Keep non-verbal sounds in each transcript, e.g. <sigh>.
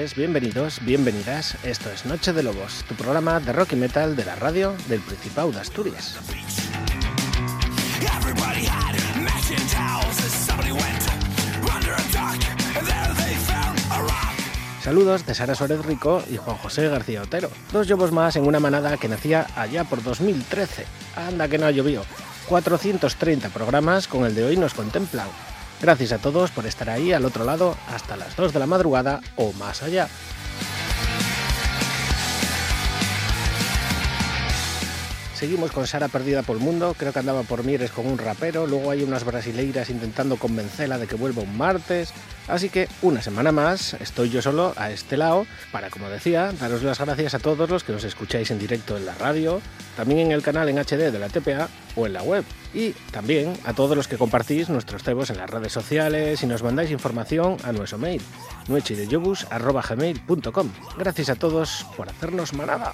Noches, bienvenidos, bienvenidas. Esto es Noche de Lobos, tu programa de rock y metal de la radio del Principado de Asturias. Saludos de Sara Suárez Rico y Juan José García Otero. Dos lobos más en una manada que nacía allá por 2013. Anda que no ha llovido. 430 programas con el de hoy nos contemplan. Gracias a todos por estar ahí al otro lado hasta las 2 de la madrugada o más allá. Seguimos con Sara perdida por el mundo, creo que andaba por Mieres con un rapero, luego hay unas brasileiras intentando convencerla de que vuelva un martes, así que una semana más estoy yo solo a este lado para, como decía, daros las gracias a todos los que nos escucháis en directo en la radio, también en el canal en HD de la TPA o en la web, y también a todos los que compartís nuestros cebos en las redes sociales y nos mandáis información a nuestro mail, nuechideyobus.gmail.com. Gracias a todos por hacernos manada.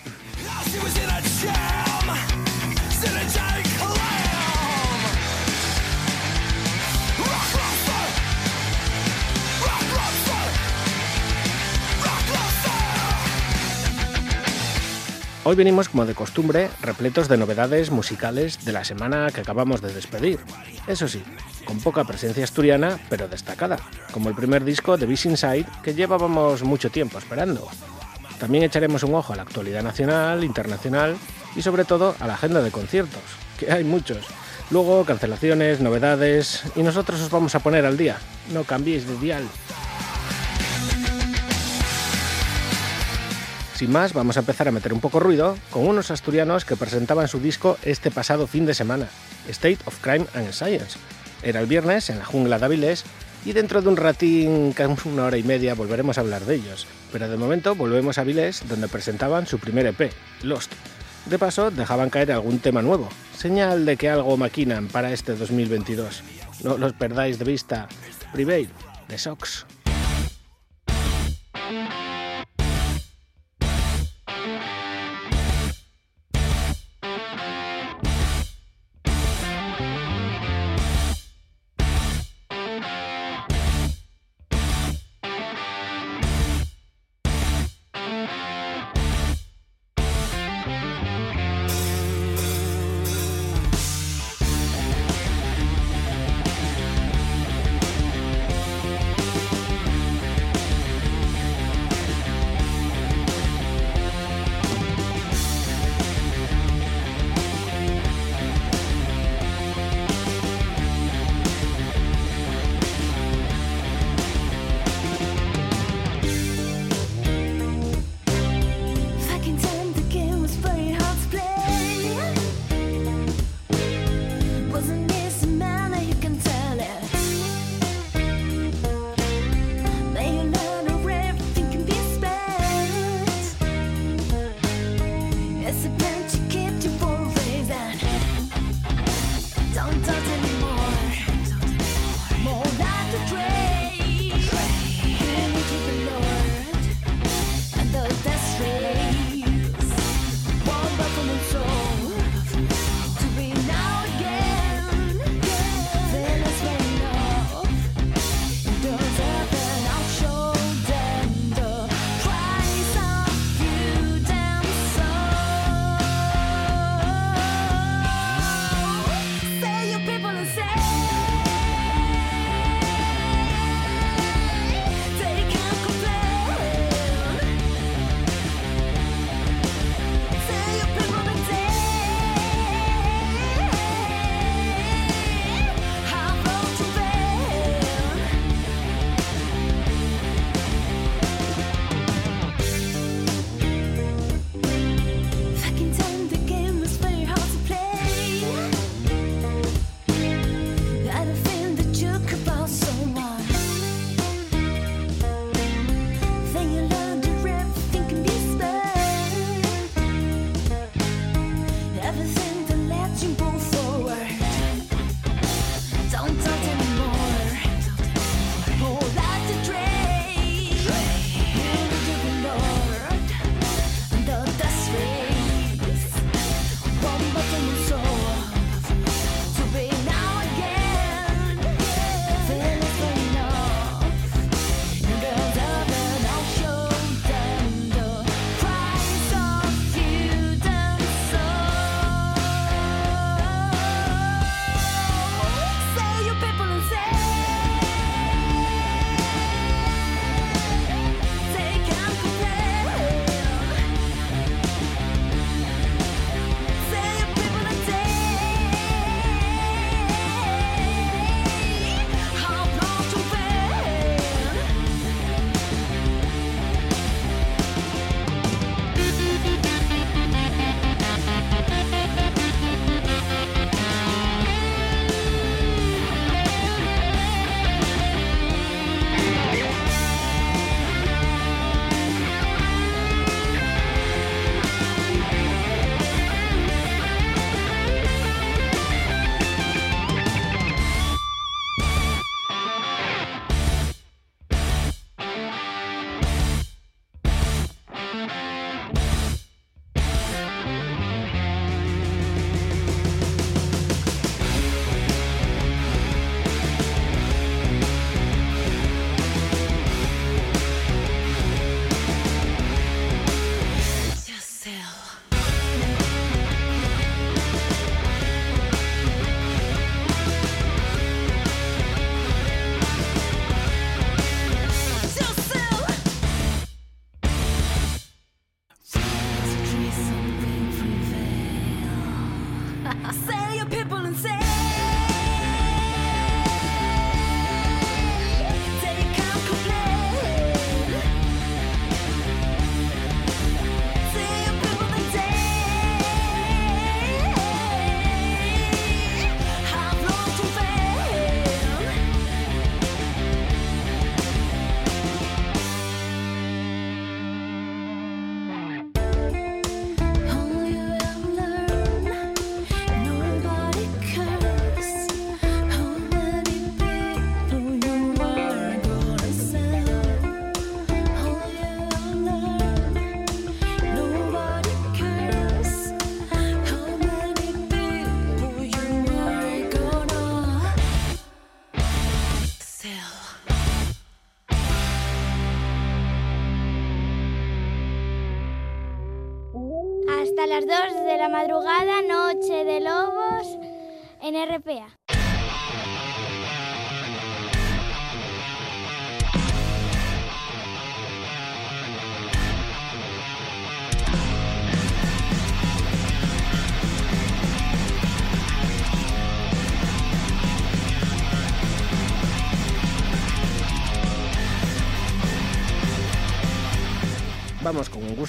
Hoy venimos como de costumbre repletos de novedades musicales de la semana que acabamos de despedir. Eso sí, con poca presencia asturiana, pero destacada, como el primer disco de Beast Inside que llevábamos mucho tiempo esperando. También echaremos un ojo a la actualidad nacional, internacional y sobre todo a la agenda de conciertos, que hay muchos. Luego cancelaciones, novedades y nosotros os vamos a poner al día. No cambiéis de dial. Sin más, vamos a empezar a meter un poco ruido con unos asturianos que presentaban su disco este pasado fin de semana, State of Crime and Science. Era el viernes en la jungla de Avilés y dentro de un ratín, una hora y media, volveremos a hablar de ellos. Pero de momento volvemos a Avilés donde presentaban su primer EP, Lost. De paso, dejaban caer algún tema nuevo, señal de que algo maquinan para este 2022. No los perdáis de vista. Prevail, de Sox.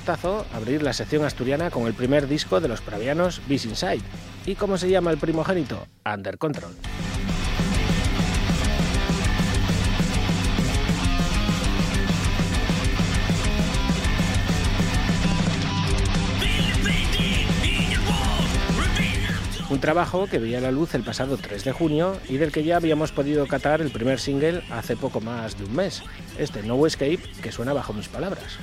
Abrir la sección asturiana con el primer disco de los pravianos Beast Inside. ¿Y cómo se llama el primogénito? Under Control. Un trabajo que veía la luz el pasado 3 de junio y del que ya habíamos podido catar el primer single hace poco más de un mes, este No Escape que suena bajo mis palabras.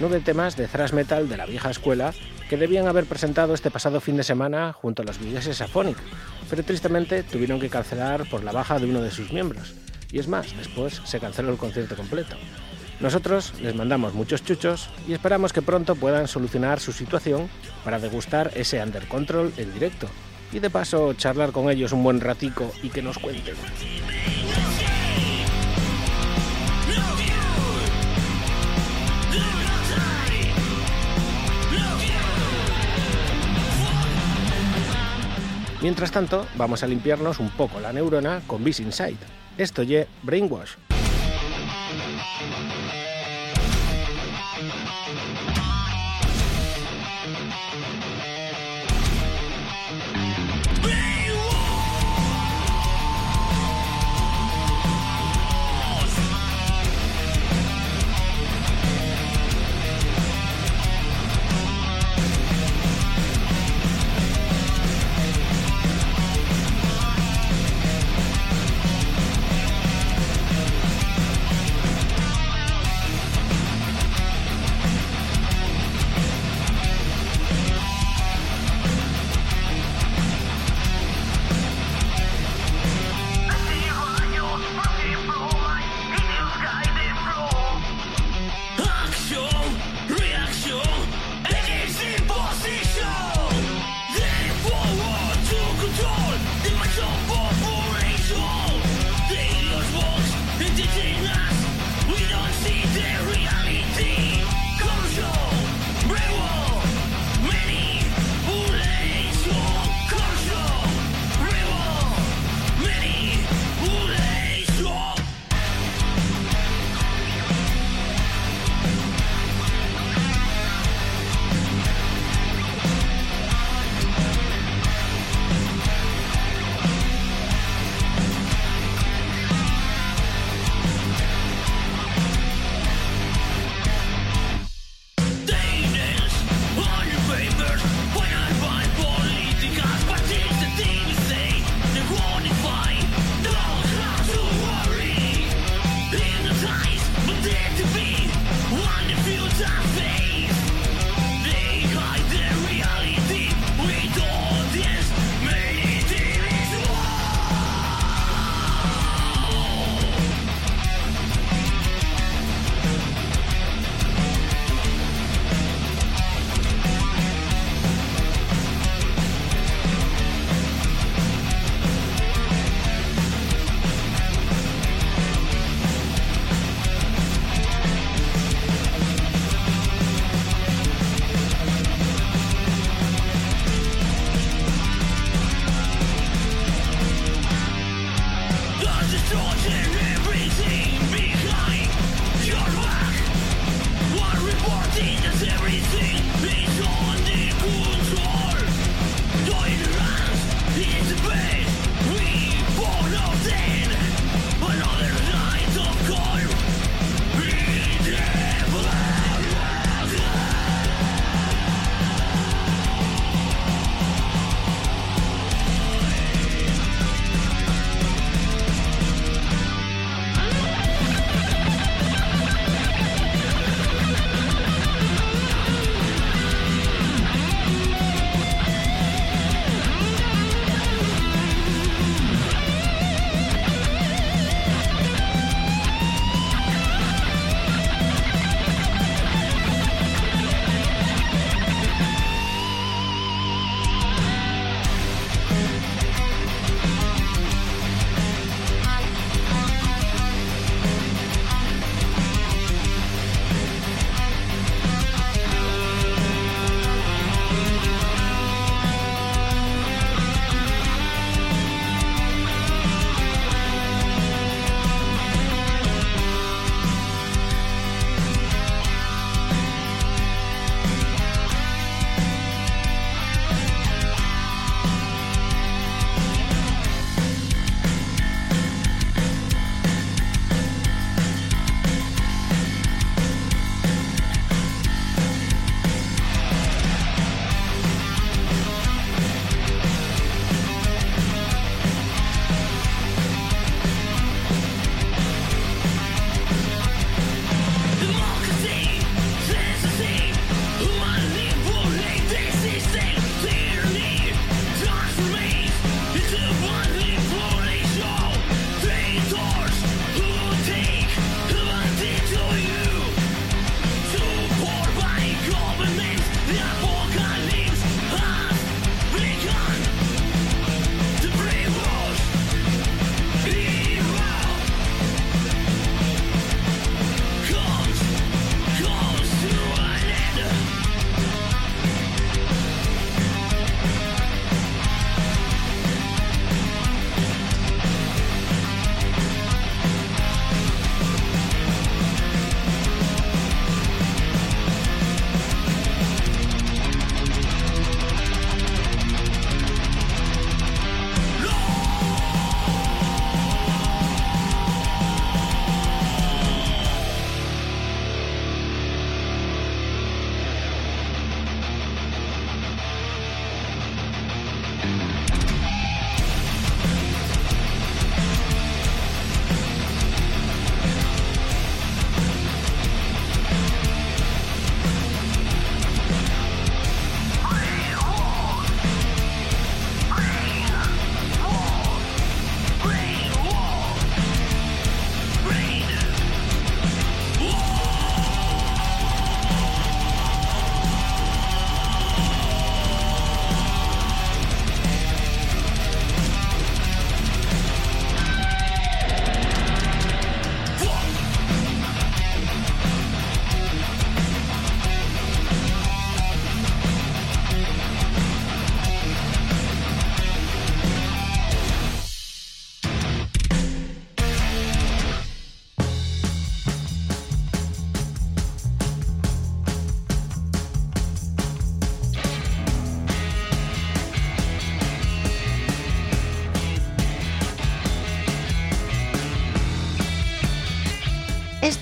Nueve temas de thrash metal de la vieja escuela que debían haber presentado este pasado fin de semana junto a los vigueses Symphonic, pero tristemente tuvieron que cancelar por la baja de uno de sus miembros. Y es más, después se canceló el concierto completo. Nosotros les mandamos muchos chuchos y esperamos que pronto puedan solucionar su situación para degustar ese Under Control en directo y de paso charlar con ellos un buen ratico y que nos cuenten. Mientras tanto, vamos a limpiarnos un poco la neurona con Beast Inside. Esto ye Brainwash.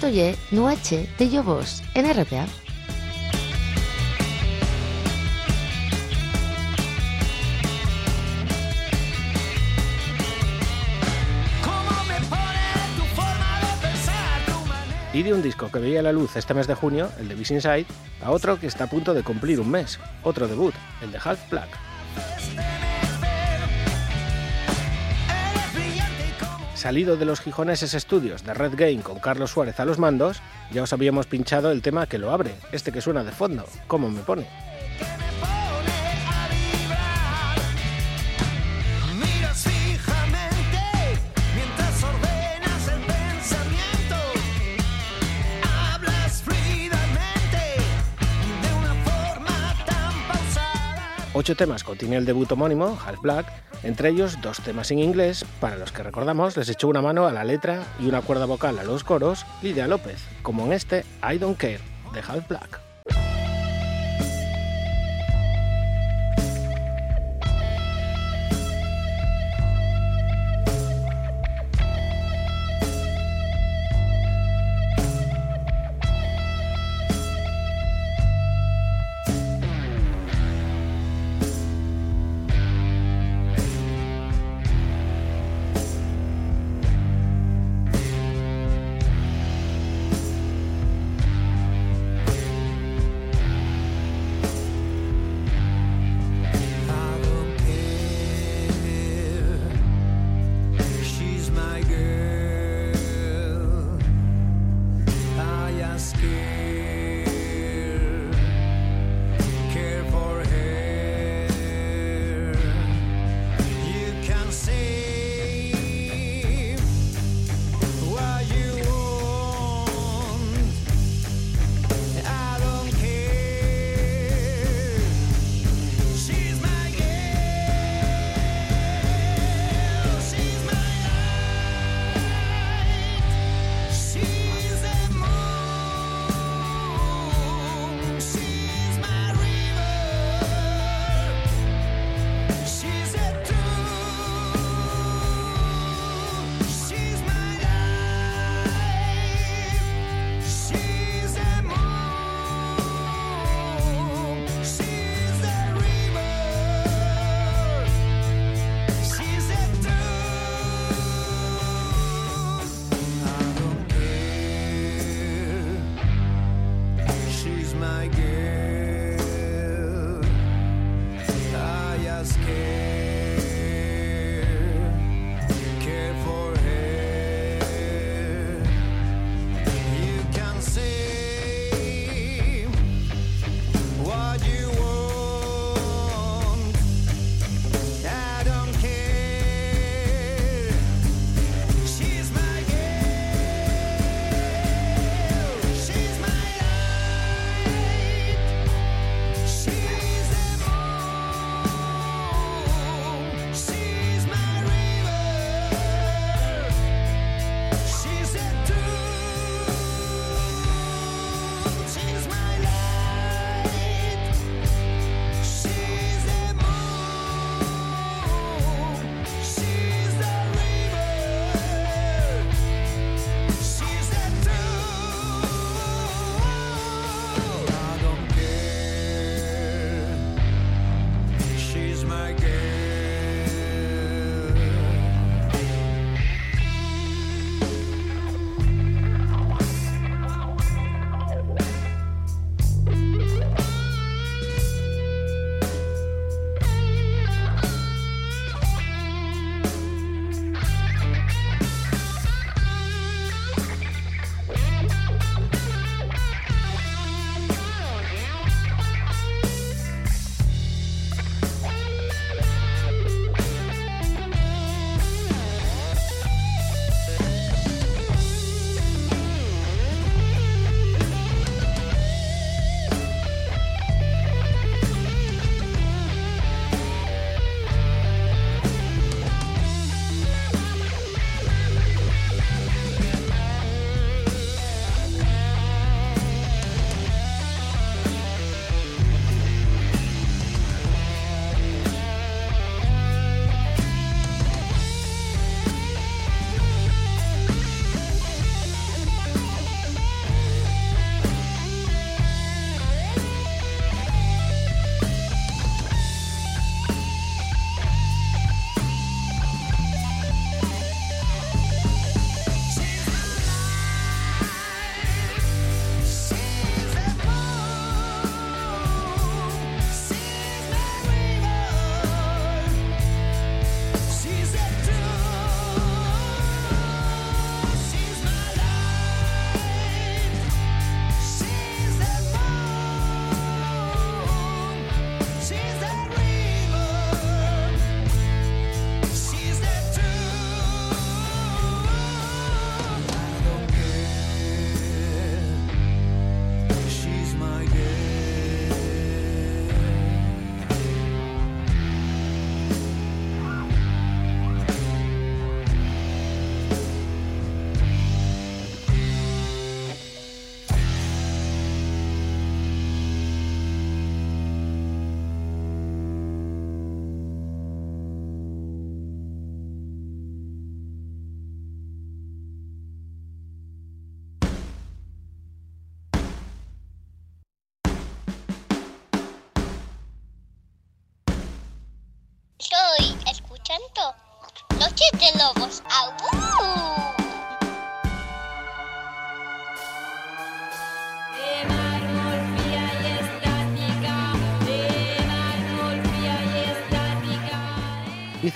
Esto ye Noche de Lobos en RPA. Y de un disco que veía la luz este mes de junio, el de Beast Inside, a otro que está a punto de cumplir un mes, otro debut, el de Half Black. Salido de los gijoneses estudios de Red Game con Carlos Suárez a los mandos, ya os habíamos pinchado el tema que lo abre, este que suena de fondo, ¿cómo me pone? Ocho temas contiene el debut homónimo, Half Black, entre ellos dos temas en inglés, para los que recordamos les echó una mano a la letra y una cuerda vocal a los coros Lidia López, como en este I Don't Care de Half Black.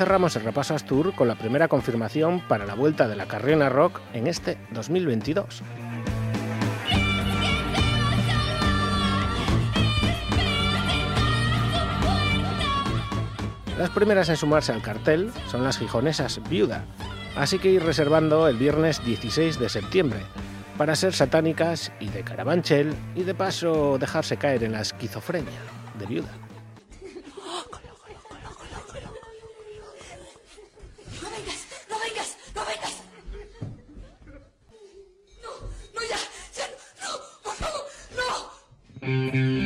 Cerramos el repaso Astur con la primera confirmación para la vuelta de la Carriona Rock en este 2022. Las primeras en sumarse al cartel son las gijonesas Viuda, así que ir reservando el viernes 16 de septiembre para ser satánicas y de carabanchel y de paso dejarse caer en la esquizofrenia de Viuda. Mm-hmm.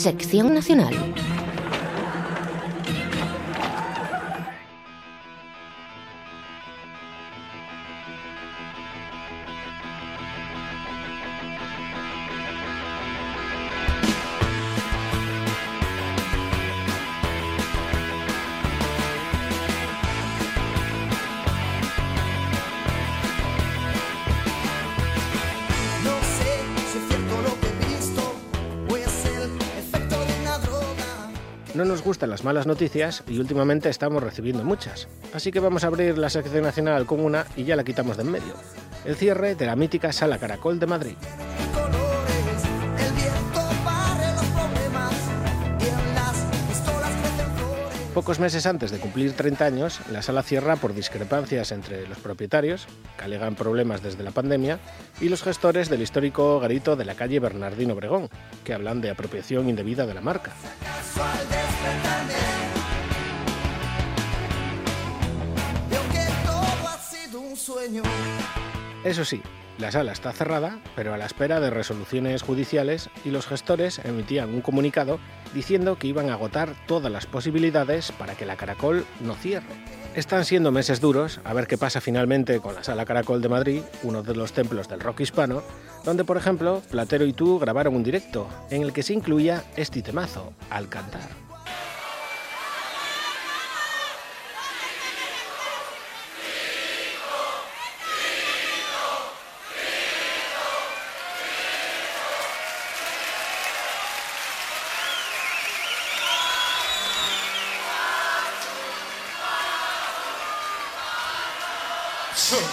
Sección Nacional. Gustan las malas noticias y últimamente estamos recibiendo muchas. Así que vamos a abrir la sección nacional con una y ya la quitamos de en medio. El cierre de la mítica Sala Caracol de Madrid. Pocos meses antes de cumplir 30 años, la sala cierra por discrepancias entre los propietarios, que alegan problemas desde la pandemia, y los gestores del histórico garito de la calle Bernardino Obregón, que hablan de apropiación indebida de la marca. Eso sí, la sala está cerrada, pero a la espera de resoluciones judiciales y los gestores emitían un comunicado diciendo que iban a agotar todas las posibilidades para que la Caracol no cierre. Están siendo meses duros, a ver qué pasa finalmente con la Sala Caracol de Madrid, uno de los templos del rock hispano, donde por ejemplo Platero y tú grabaron un directo en el que se incluía este temazo, Al cantar. So.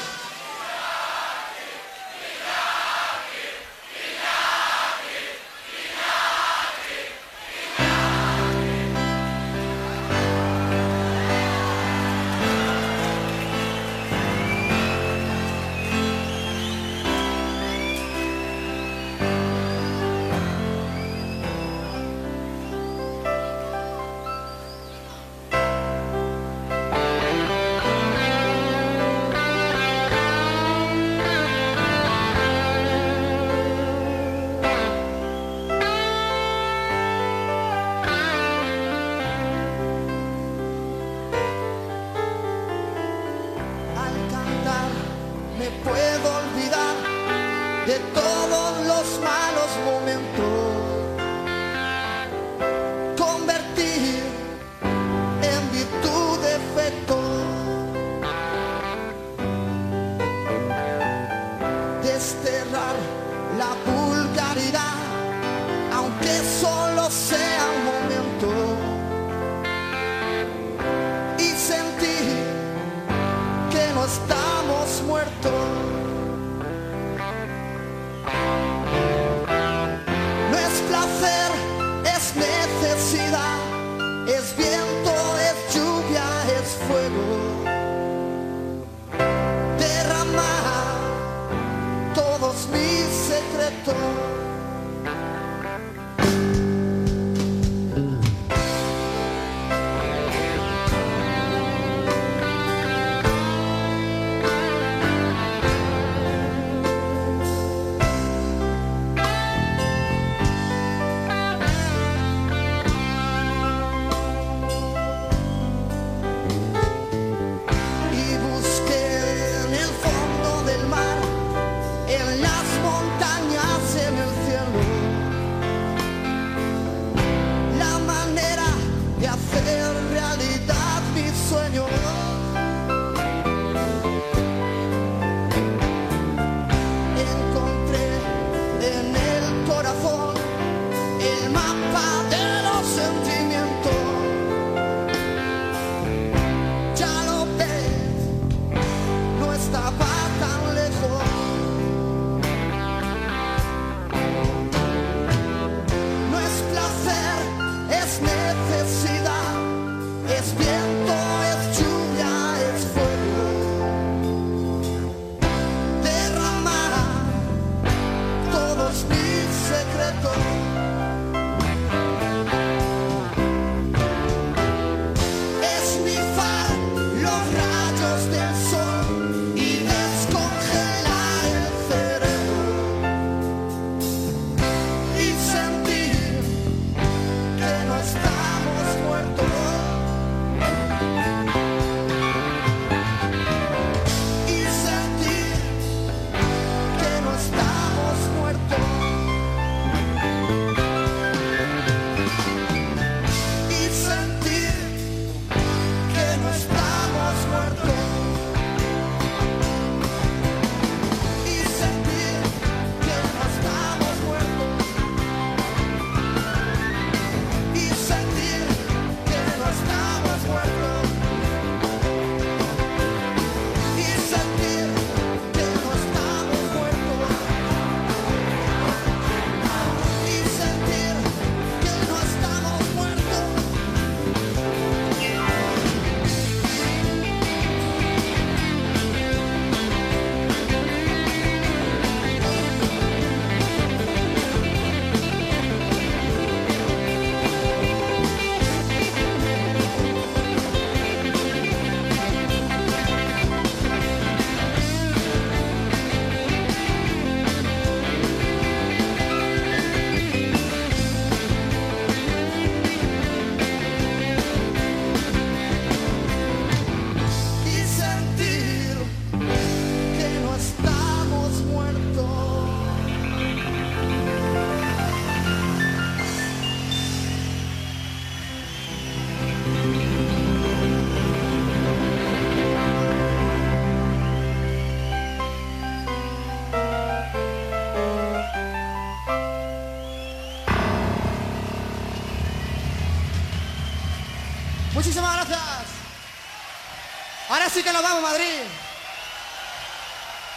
Nos vamos, Madrid.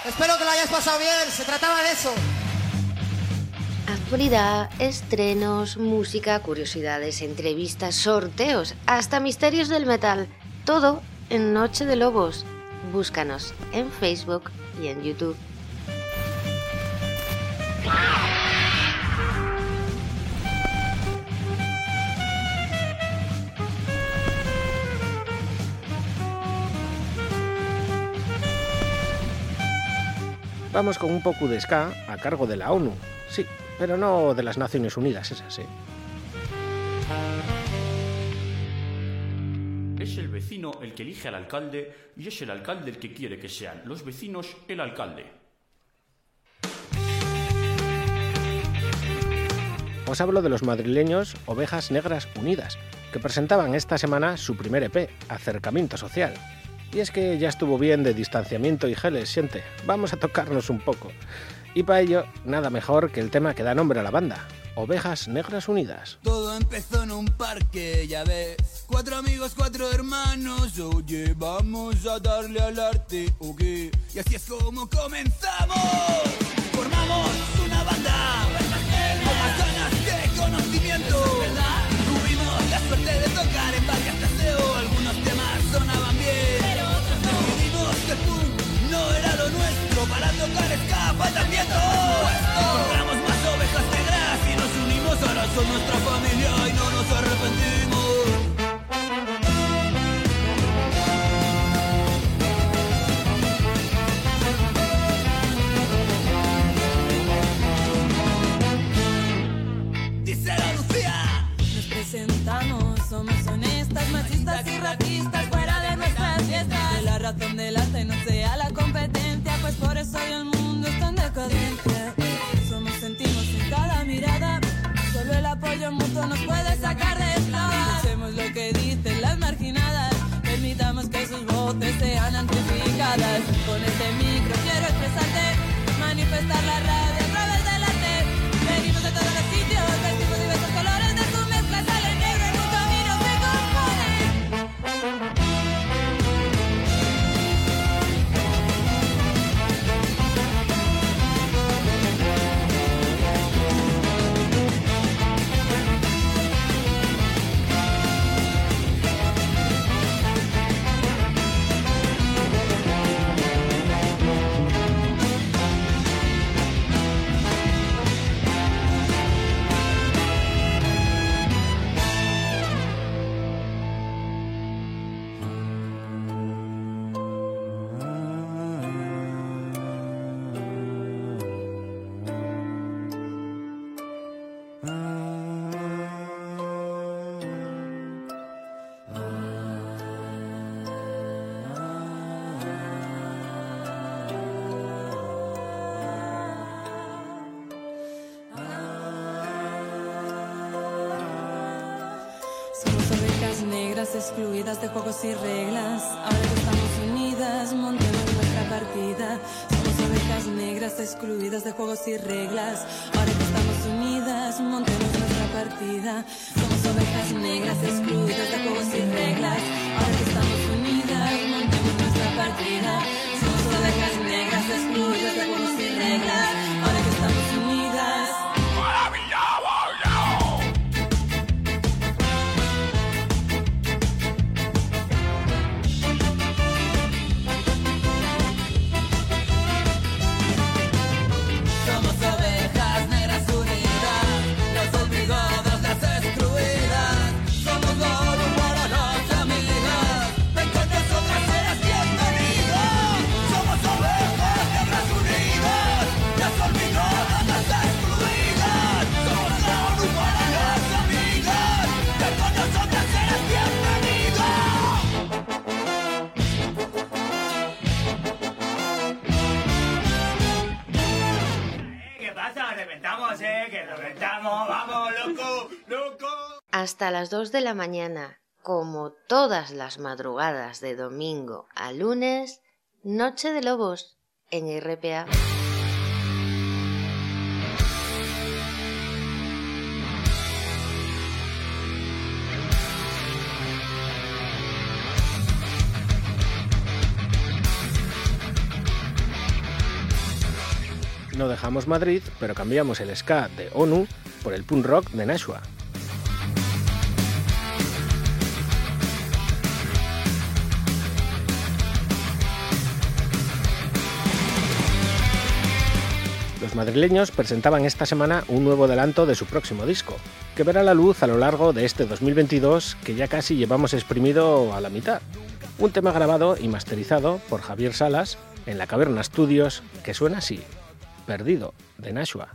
Espero que lo hayáis pasado bien, se trataba de eso. Actualidad, estrenos, música, curiosidades, entrevistas, sorteos, hasta misterios del metal. Todo en Noche de Lobos. Búscanos en Facebook y en YouTube. Vamos con un poco de ska a cargo de la ONU. Sí, pero no de las Naciones Unidas, es así. Es el vecino el que elige al alcalde y es el alcalde el que quiere que sean los vecinos el alcalde. Os hablo de los madrileños Ovejas Negras Unidas, que presentaban esta semana su primer EP, Acercamiento Social. Y es que ya estuvo bien de distanciamiento y geles, siente. Vamos a tocarnos un poco. Y para ello, nada mejor que el tema que da nombre a la banda, Ovejas Negras Unidas. Todo empezó en un parque, ya ves. Cuatro amigos, cuatro hermanos, oye, vamos a darle al arte, ok. Y así es como comenzamos. Formamos una banda con ganas que conocimiento. Tuvimos la suerte de tocar tocar escapa también Encontramos más ovejas negras y nos unimos, ahora son nuestra familia y no nos arrepentimos. Nos presentamos, somos honestas, machistas y racistas fuera de nuestras fiestas. De la razón del arte no sea la competencia, pues por eso mundo mutuo nos puede sacar de esta. Escuchemos lo que dicen las marginadas, permitamos que sus voces sean amplificadas. Con este micro quiero expresarte, manifestar la rabia excluidas de juegos y reglas. Ahora que estamos unidas, montemos nuestra partida. Somos ovejas negras excluidas de juegos y reglas. Ahora que estamos unidas, montemos nuestra partida. Somos ovejas negras excluidas de juegos y reglas. Ahora que estamos unidas, montemos nuestra partida. hasta las 2 de la mañana, como todas las madrugadas de domingo a lunes, Noche de Lobos en RPA. No dejamos Madrid, pero cambiamos el ska de ONU por el punk rock de Nashua. Los madrileños presentaban esta semana un nuevo adelanto de su próximo disco, que verá la luz a lo largo de este 2022 que ya casi llevamos exprimido a la mitad. Un tema grabado y masterizado por Javier Salas en la Caverna Studios que suena así, Perdido, de Nashua.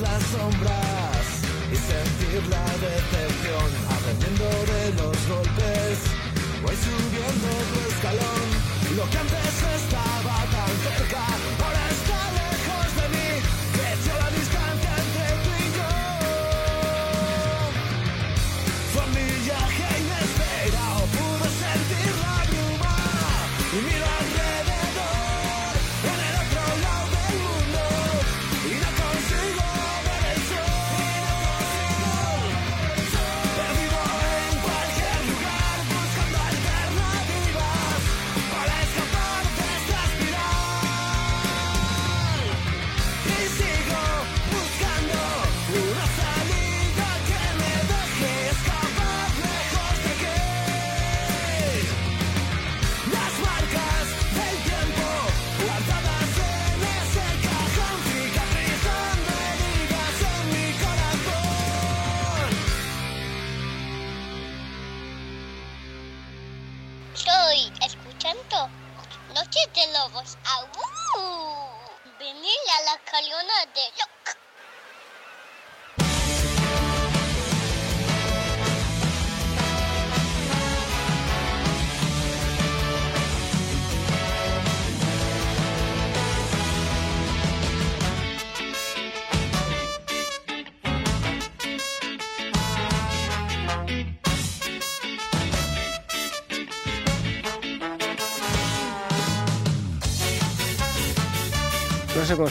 Las sombras y sentir la decepción aprendiendo de los golpes. Voy subiendo tu escalón. Lo que antes estaba tan cerca,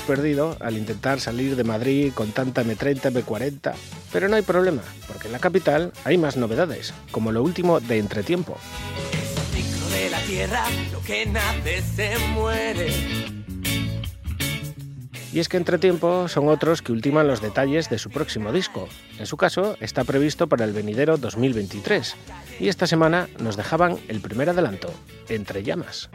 perdido al intentar salir de Madrid con tanta M30, M40, pero no hay problema, porque en la capital hay más novedades, como lo último de Entretiempo. ciclo de la tierra, lo que nace se muere. Y es que Entretiempo son otros que ultiman los detalles de su próximo disco. En su caso, está previsto para el venidero 2023. Y esta semana nos dejaban el primer adelanto, Entre Llamas.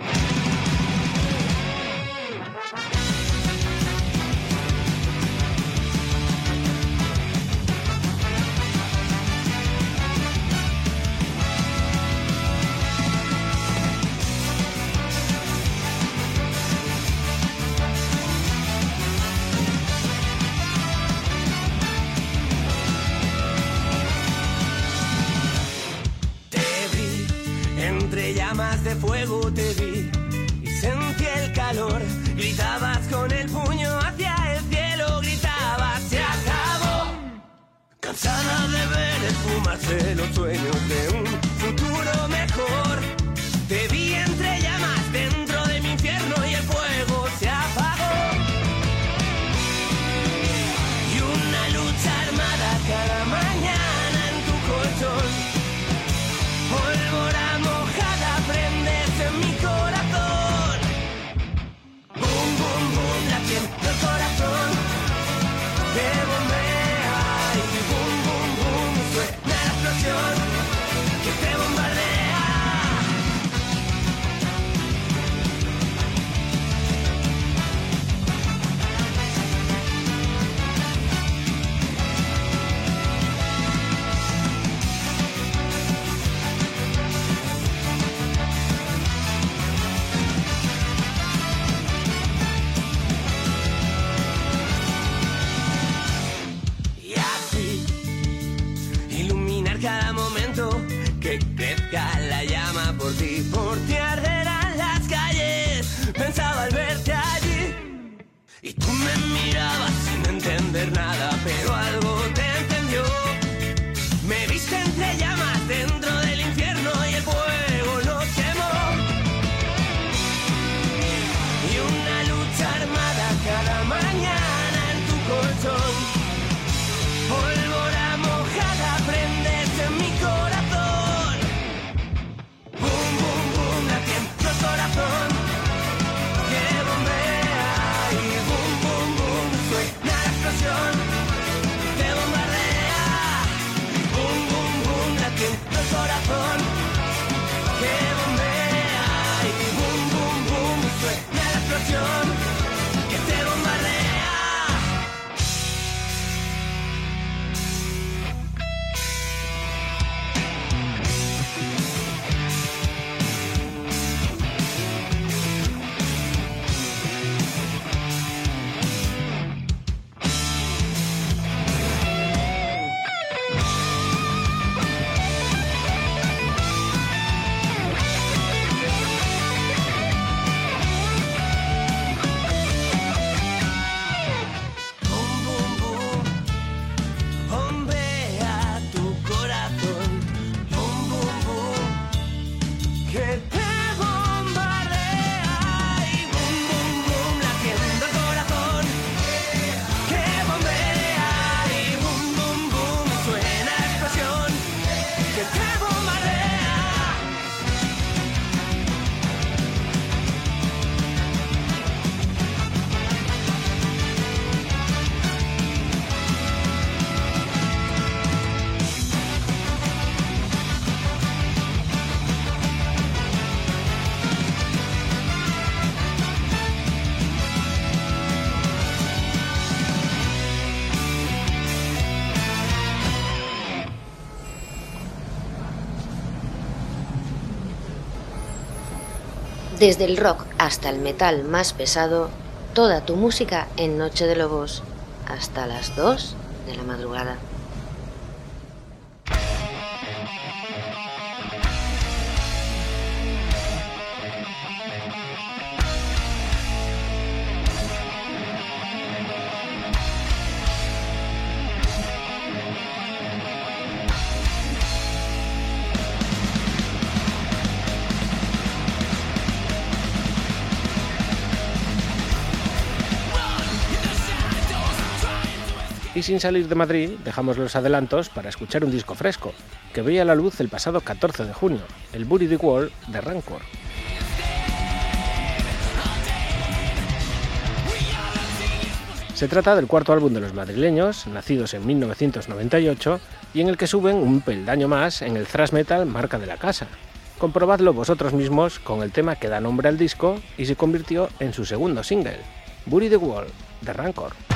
Por ti, por ti arderán las calles. Pensaba al verte allí y tú me mirabas sin entender nada, pero algo Desde el rock hasta el metal más pesado, toda tu música en Noche de Lobos, hasta las 2 de la madrugada. Y sin salir de Madrid, dejamos los adelantos para escuchar un disco fresco, que veía la luz el pasado 14 de junio, el Booty the Wall de Rancor. Se trata del cuarto álbum de los madrileños, nacidos en 1998, y en el que suben un peldaño más en el thrash metal marca de la casa. Comprobadlo vosotros mismos con el tema que da nombre al disco y se convirtió en su segundo single, Booty the Wall de Rancor.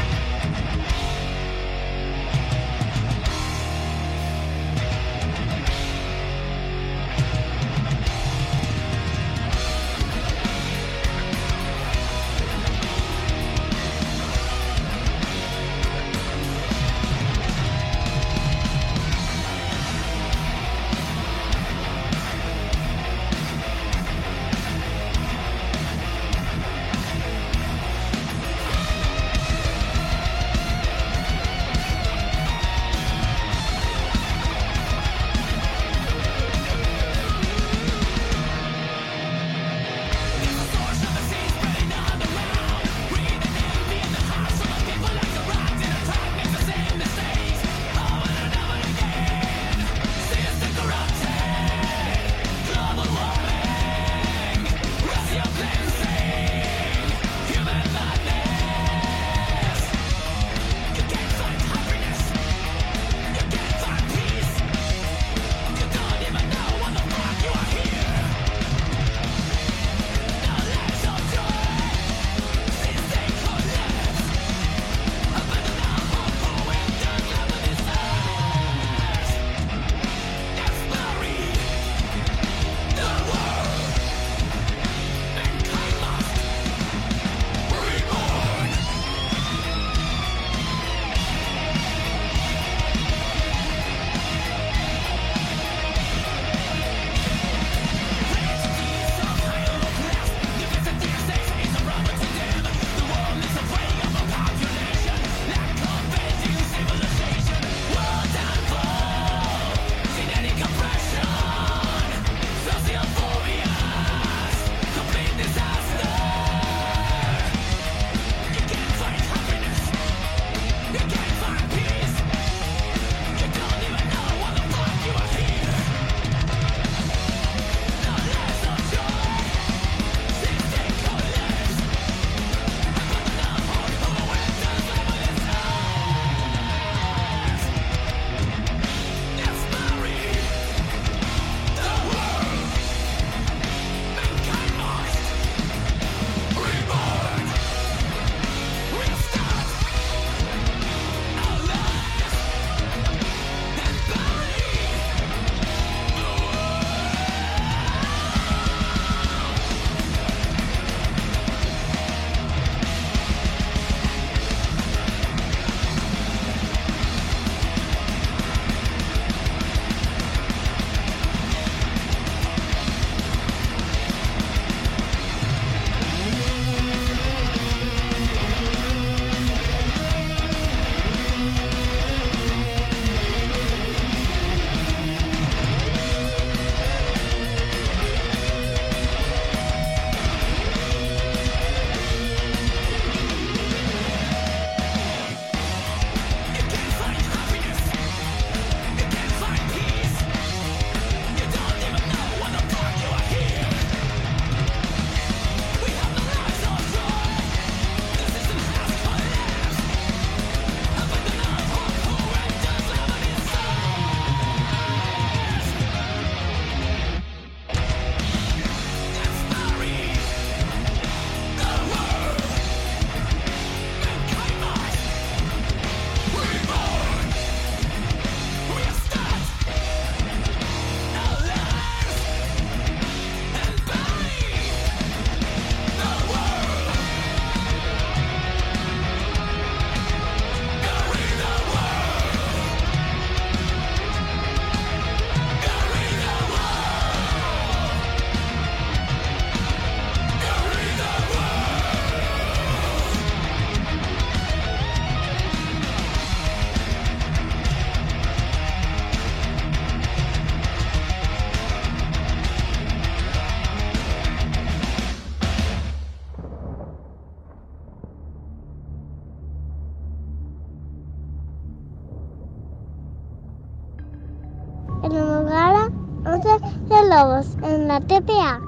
Lobos en la TPA.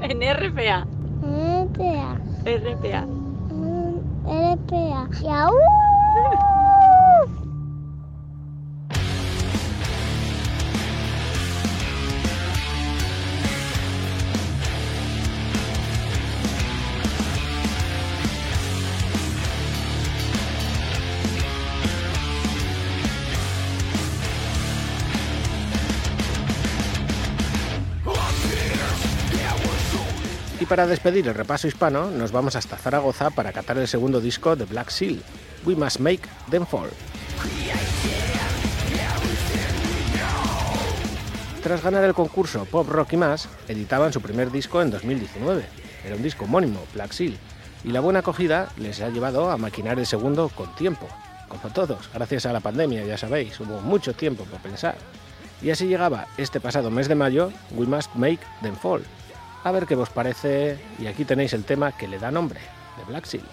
<laughs> en RPA. RPA. RPA. RPA. ¡Yau! Para despedir el repaso hispano, nos vamos hasta Zaragoza para catar el segundo disco de Black Seal, We Must Make Them Fall. Tras ganar el concurso Pop Rock y más, editaban su primer disco en 2019. Era un disco homónimo, Black Seal, y la buena acogida les ha llevado a maquinar el segundo con tiempo. Como todos, gracias a la pandemia, ya sabéis, hubo mucho tiempo para pensar. Y así llegaba este pasado mes de mayo, We Must Make Them Fall. A ver qué os parece, y aquí tenéis el tema que le da nombre, de Black Seal.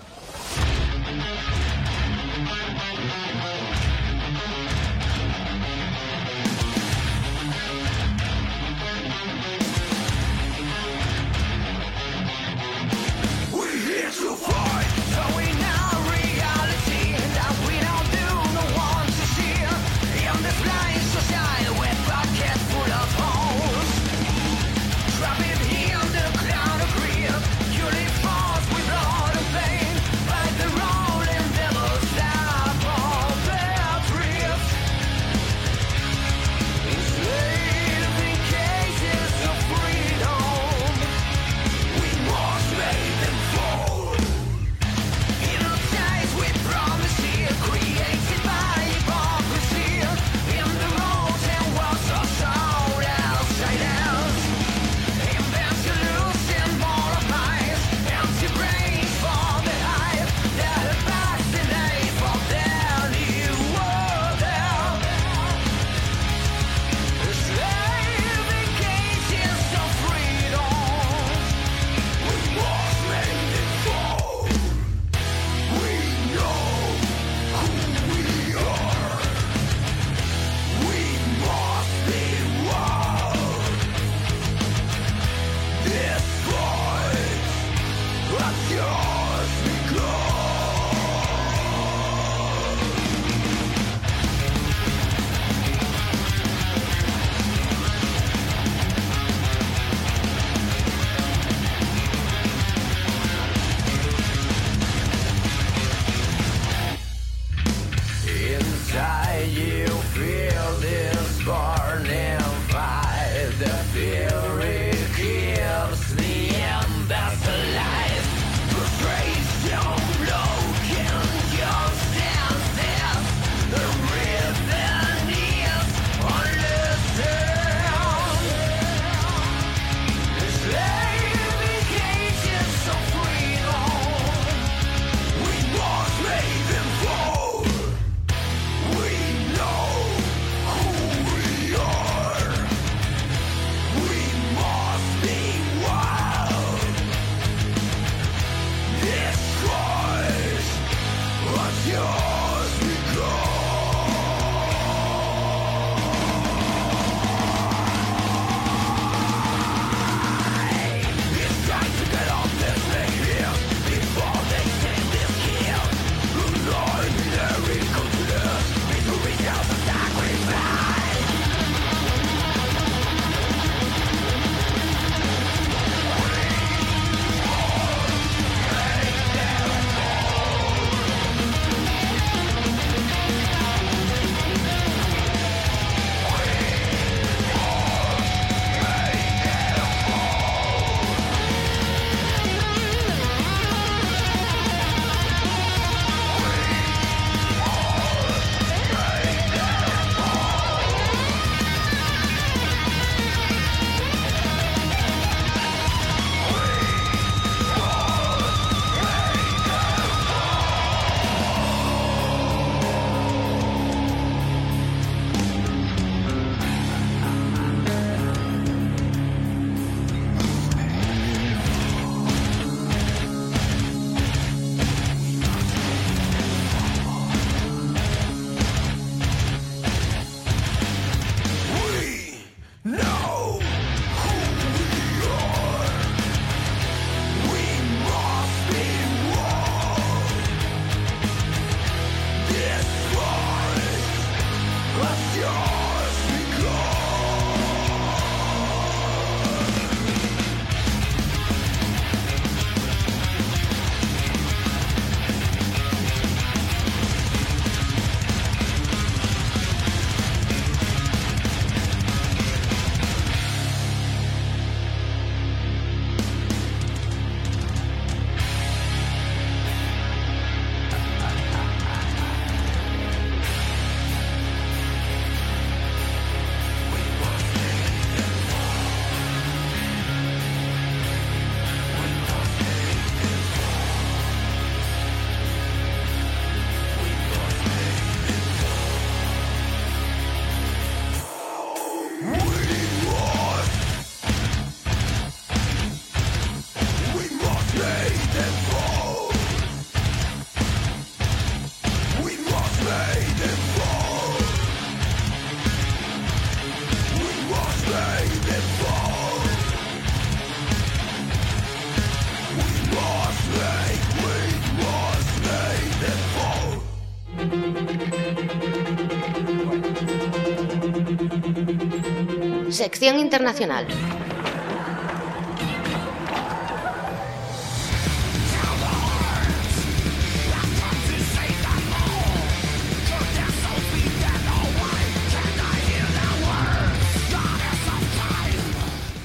Sección internacional.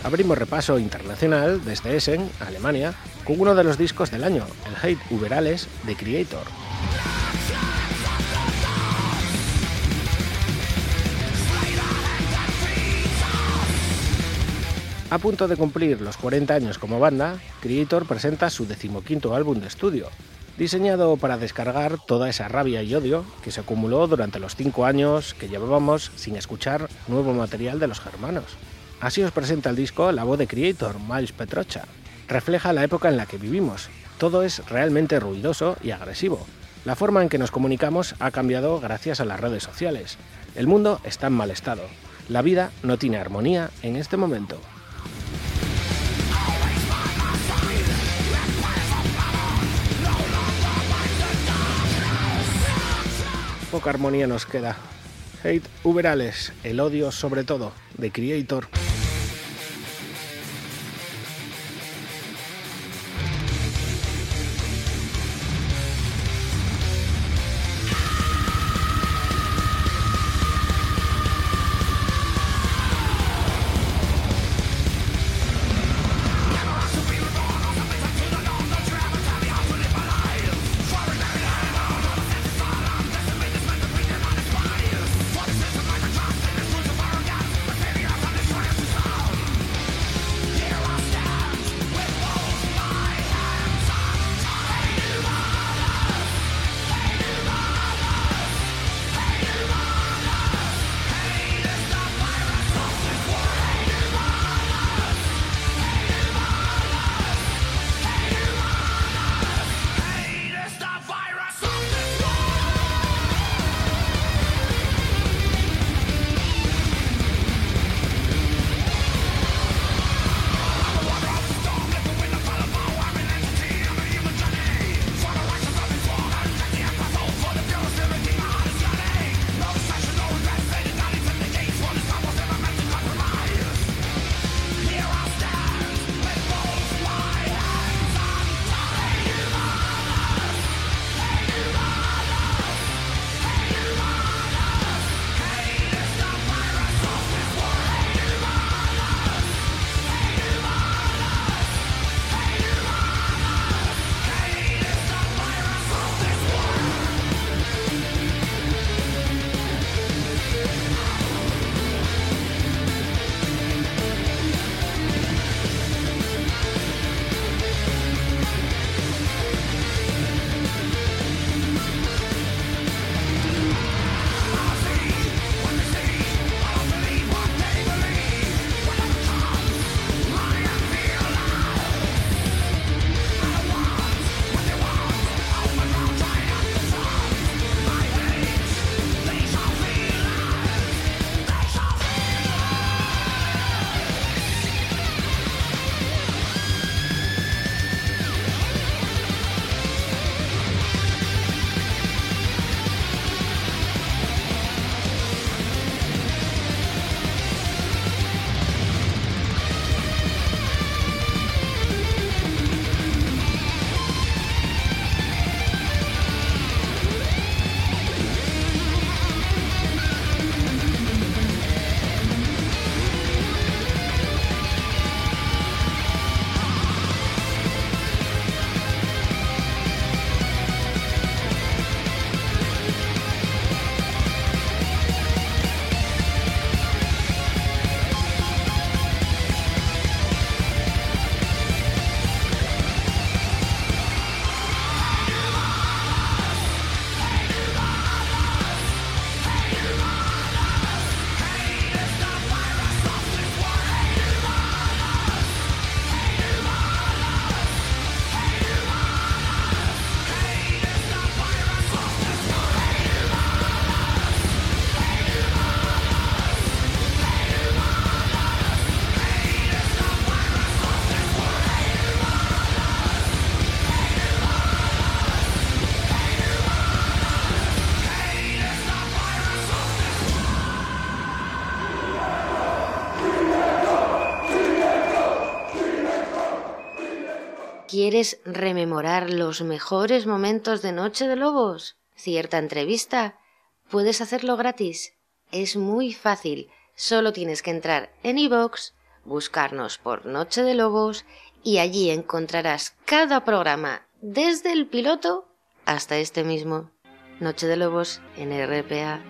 Abrimos repaso internacional desde Essen, Alemania, con uno de los discos del año, el Hate Uberales de Creator. A punto de cumplir los 40 años como banda, Creator presenta su decimoquinto álbum de estudio, diseñado para descargar toda esa rabia y odio que se acumuló durante los cinco años que llevábamos sin escuchar nuevo material de los germanos. Así os presenta el disco la voz de Creator, Miles Petrocha. Refleja la época en la que vivimos. Todo es realmente ruidoso y agresivo. La forma en que nos comunicamos ha cambiado gracias a las redes sociales. El mundo está en mal estado. La vida no tiene armonía en este momento. Armonía nos queda. Hate Uberales, el odio sobre todo, de Creator. ¿Quieres rememorar los mejores momentos de Noche de Lobos? ¿Cierta entrevista? Puedes hacerlo gratis. Es muy fácil. Solo tienes que entrar en iVoox, buscarnos por Noche de Lobos y allí encontrarás cada programa desde el piloto hasta este mismo. Noche de Lobos en RPA.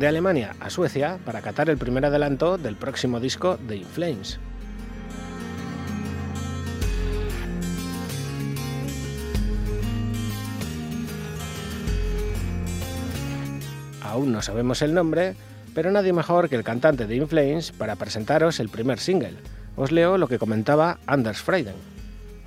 De Alemania a Suecia para catar el primer adelanto del próximo disco de In Flames. Aún no sabemos el nombre, pero nadie mejor que el cantante de In Flames para presentaros el primer single. Os leo lo que comentaba Anders Freiden.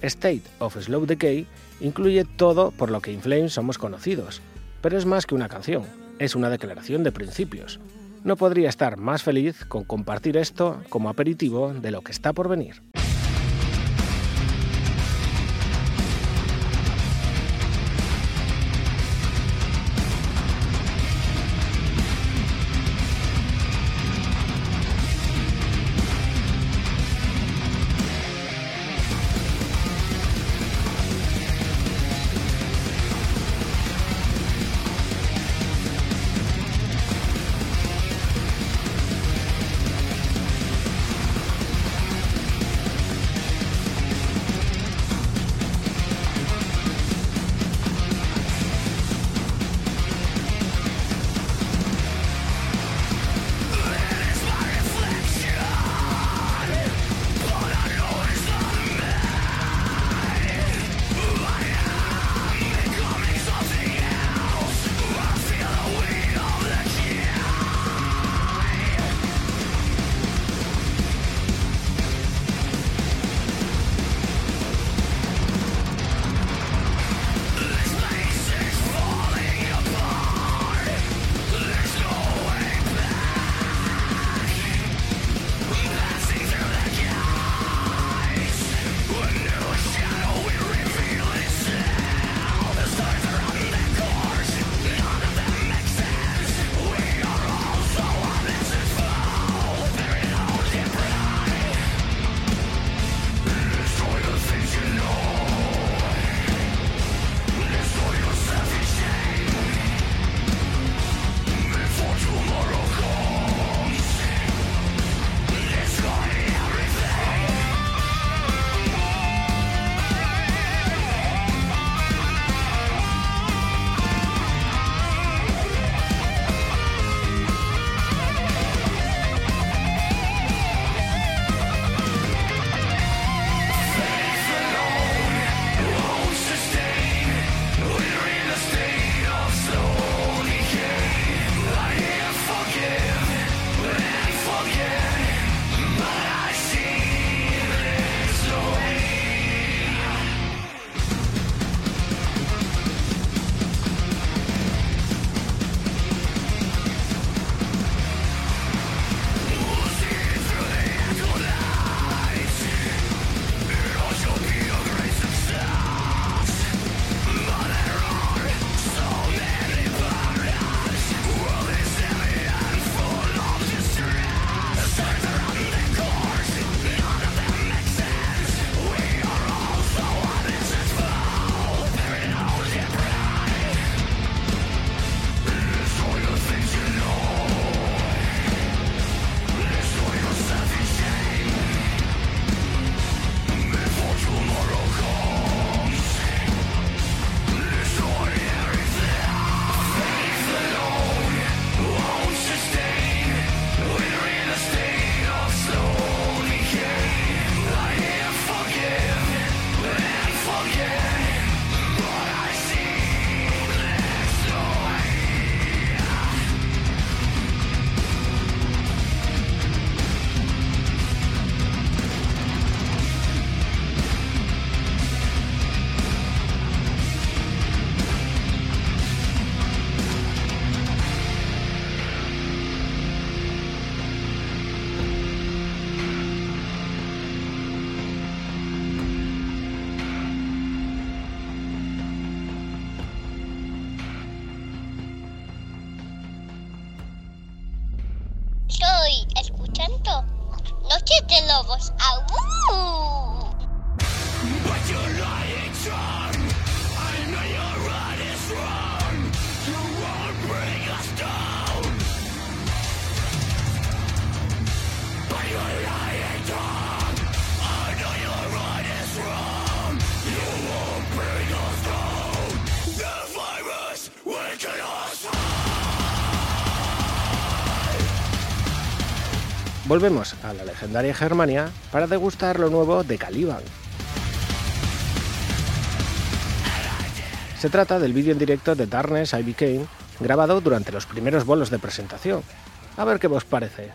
State of Slow Decay incluye todo por lo que In Flames somos conocidos, pero es más que una canción, es una declaración de principios. No podría estar más feliz con compartir esto como aperitivo de lo que está por venir. Volvemos a la legendaria Germania para degustar lo nuevo de Caliban. Se trata del vídeo en directo de Darkness I Became, grabado durante los primeros bolos de presentación. A ver qué os parece.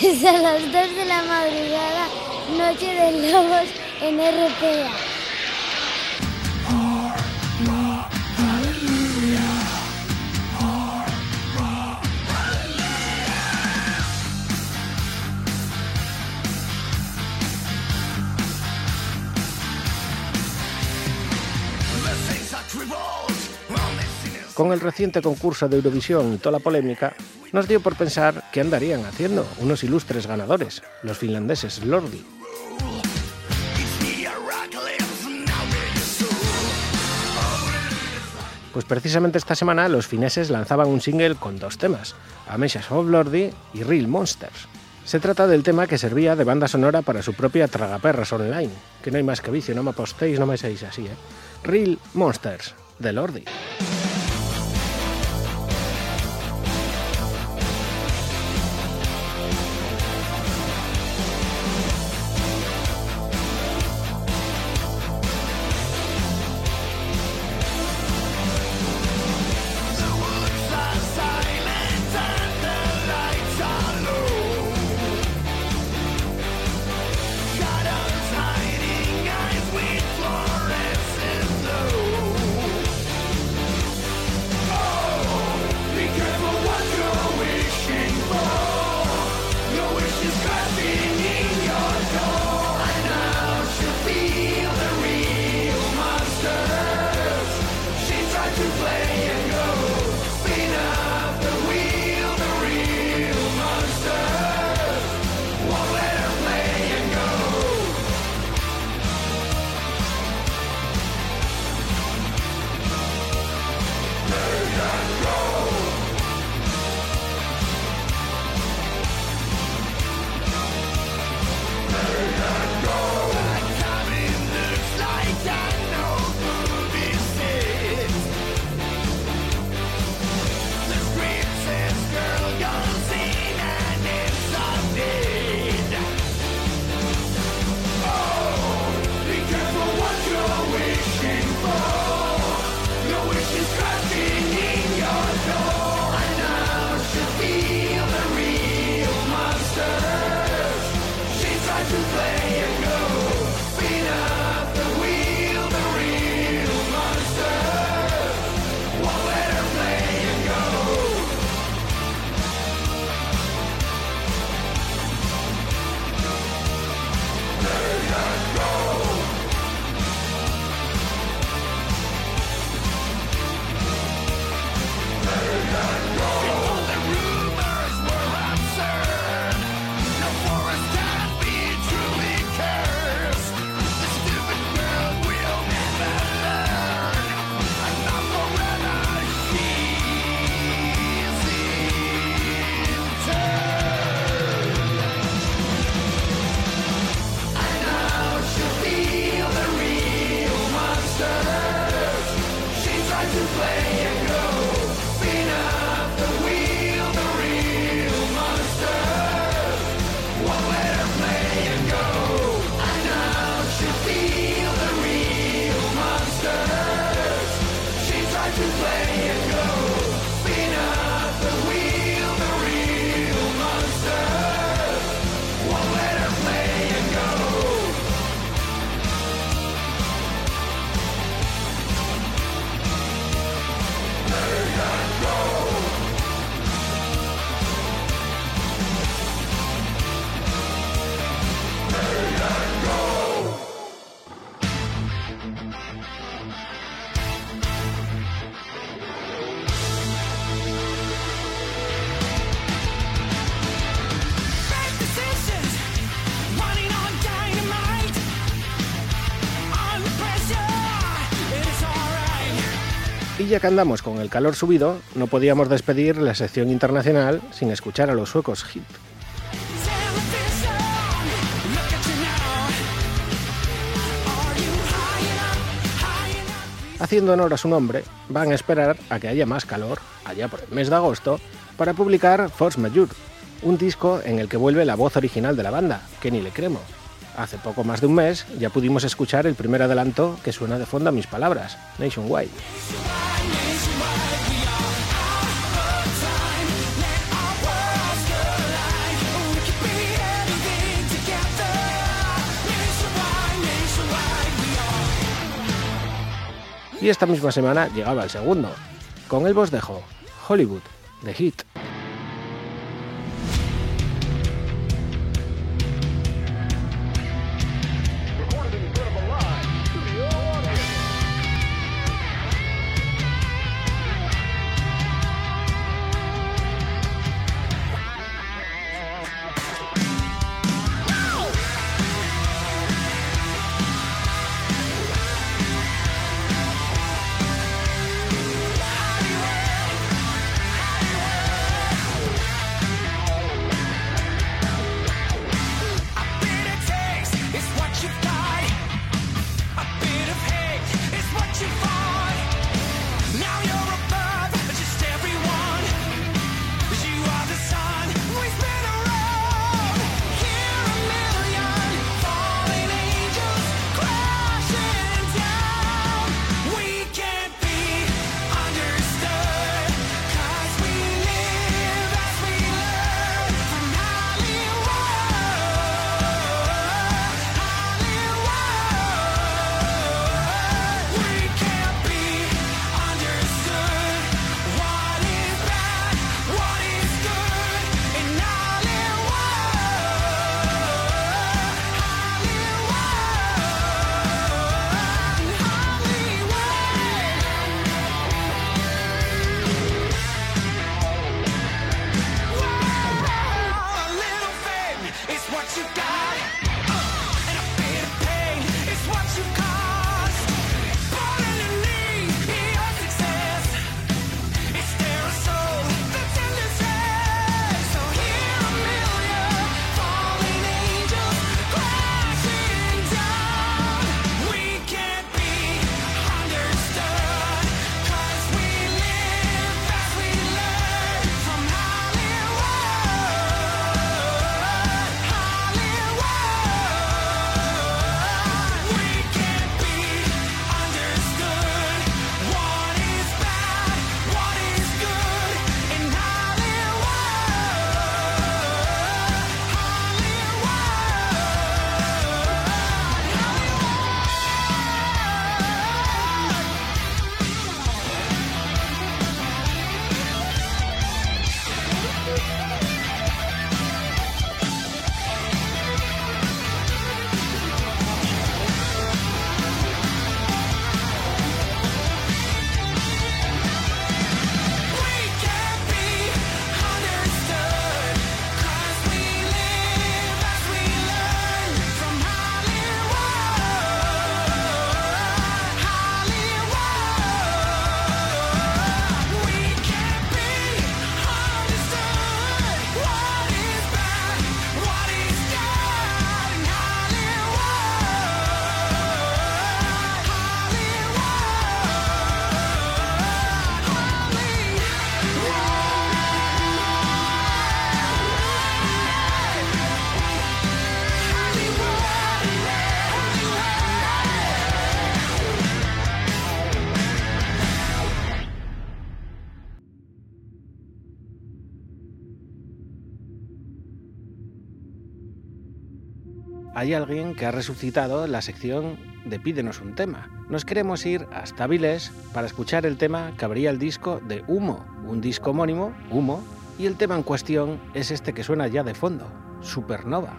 Pues <laughs> a las 2 de la madrugada, Noche de Lobos en RPA. Con el reciente concurso de Eurovisión y toda la polémica, nos dio por pensar qué andarían haciendo unos ilustres ganadores, los finlandeses Lordi. Pues precisamente esta semana los fineses lanzaban un single con dos temas, Ameshas of Lordi y Real Monsters. Se trata del tema que servía de banda sonora para su propia Tragaperras Online, que no hay más que vicio, no me apostéis, no me seáis así, ¿eh? Real Monsters, de Lordi. Ya que andamos con el calor subido, no podíamos despedir la sección internacional sin escuchar a los suecos Hit. Haciendo honor a su nombre, van a esperar a que haya más calor, allá por el mes de agosto, para publicar Force Majeure, un disco en el que vuelve la voz original de la banda, Kenny Lecremo. Hace poco más de un mes ya pudimos escuchar el primer adelanto que suena de fondo a mis palabras, Nationwide. Y esta misma semana llegaba el segundo. Con el vos dejo Hollywood, The Hit. Hay alguien que ha resucitado la sección de Pídenos un tema. Nos queremos ir hasta Viles para escuchar el tema que abría el disco de Humo, un disco homónimo, Humo, y el tema en cuestión es este que suena ya de fondo, Supernova.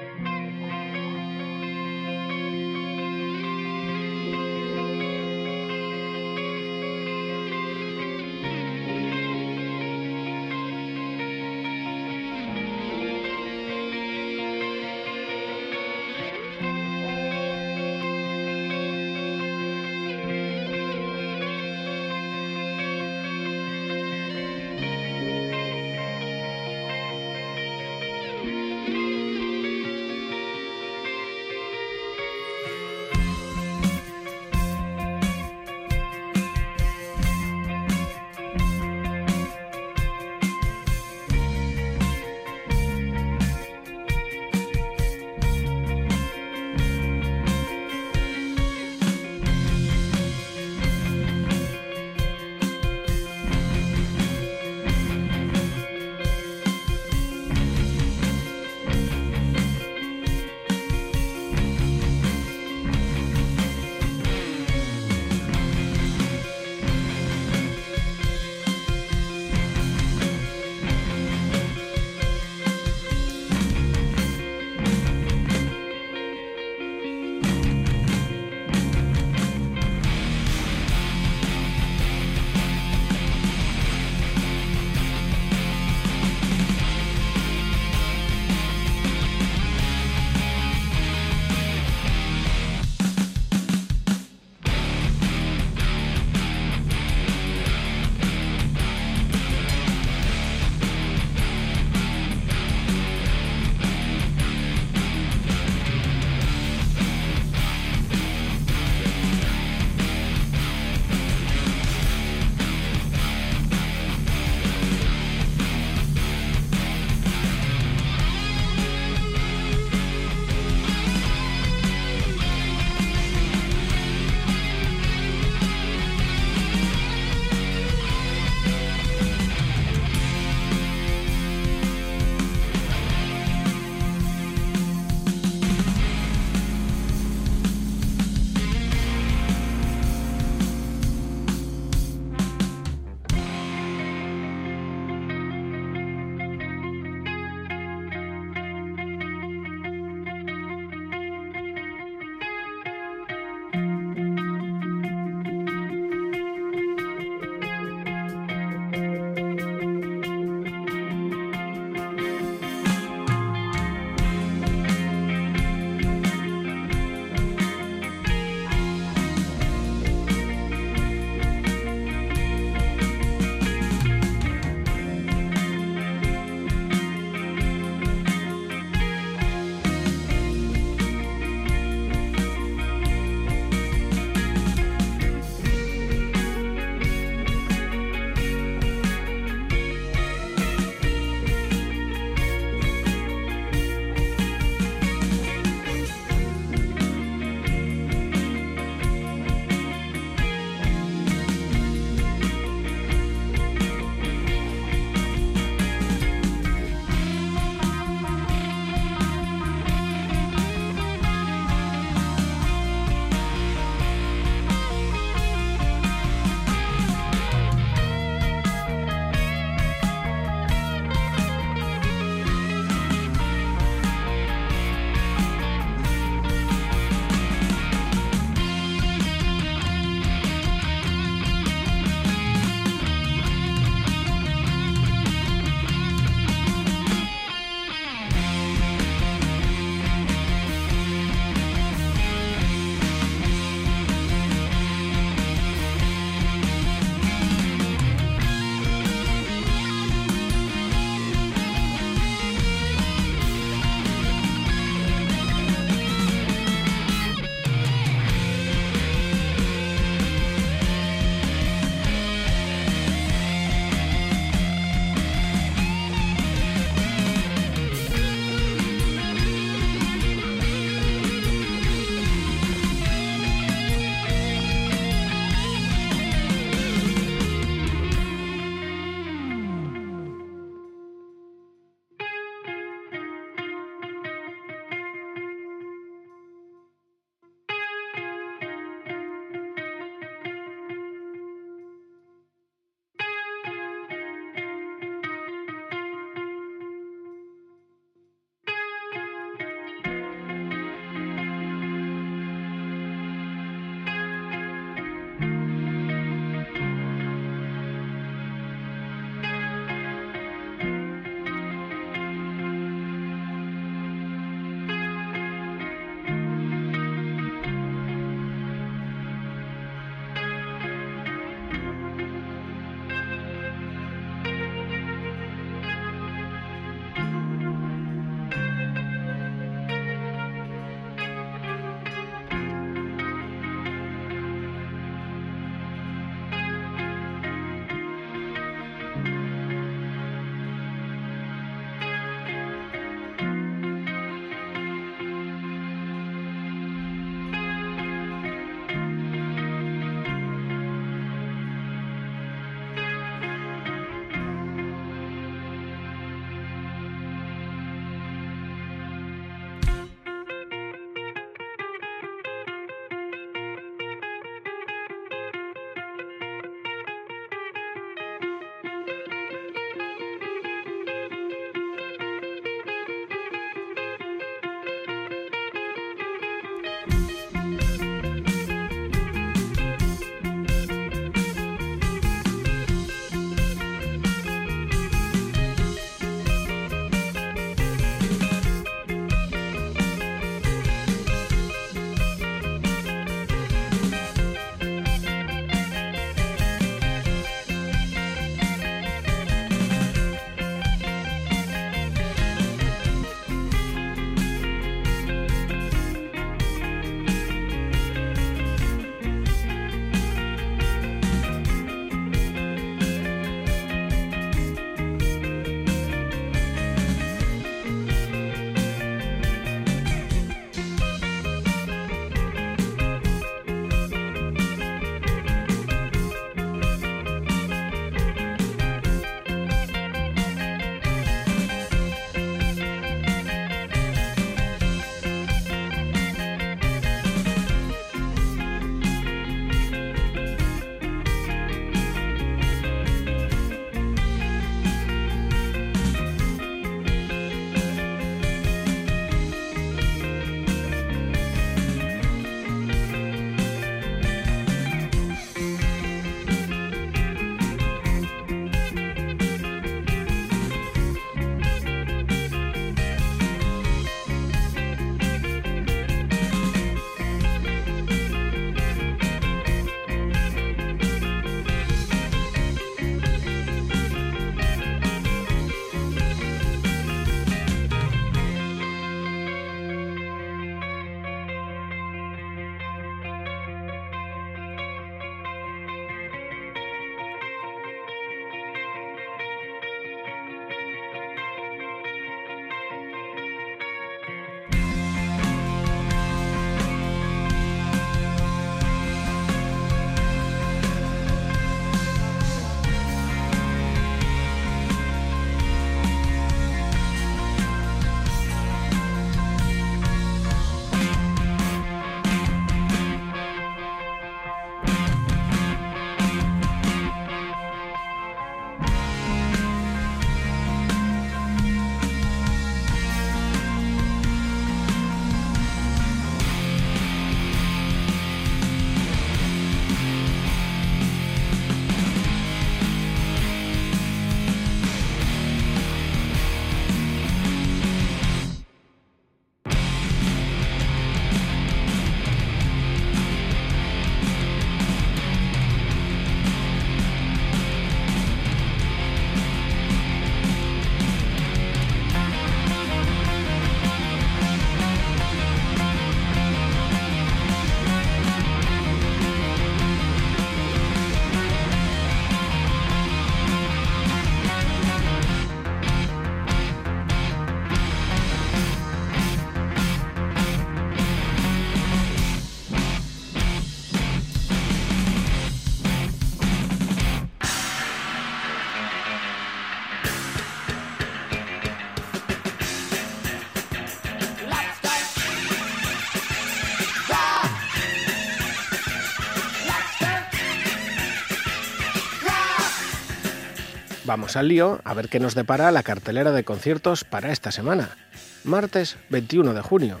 Vamos al lío a ver qué nos depara la cartelera de conciertos para esta semana. Martes 21 de junio.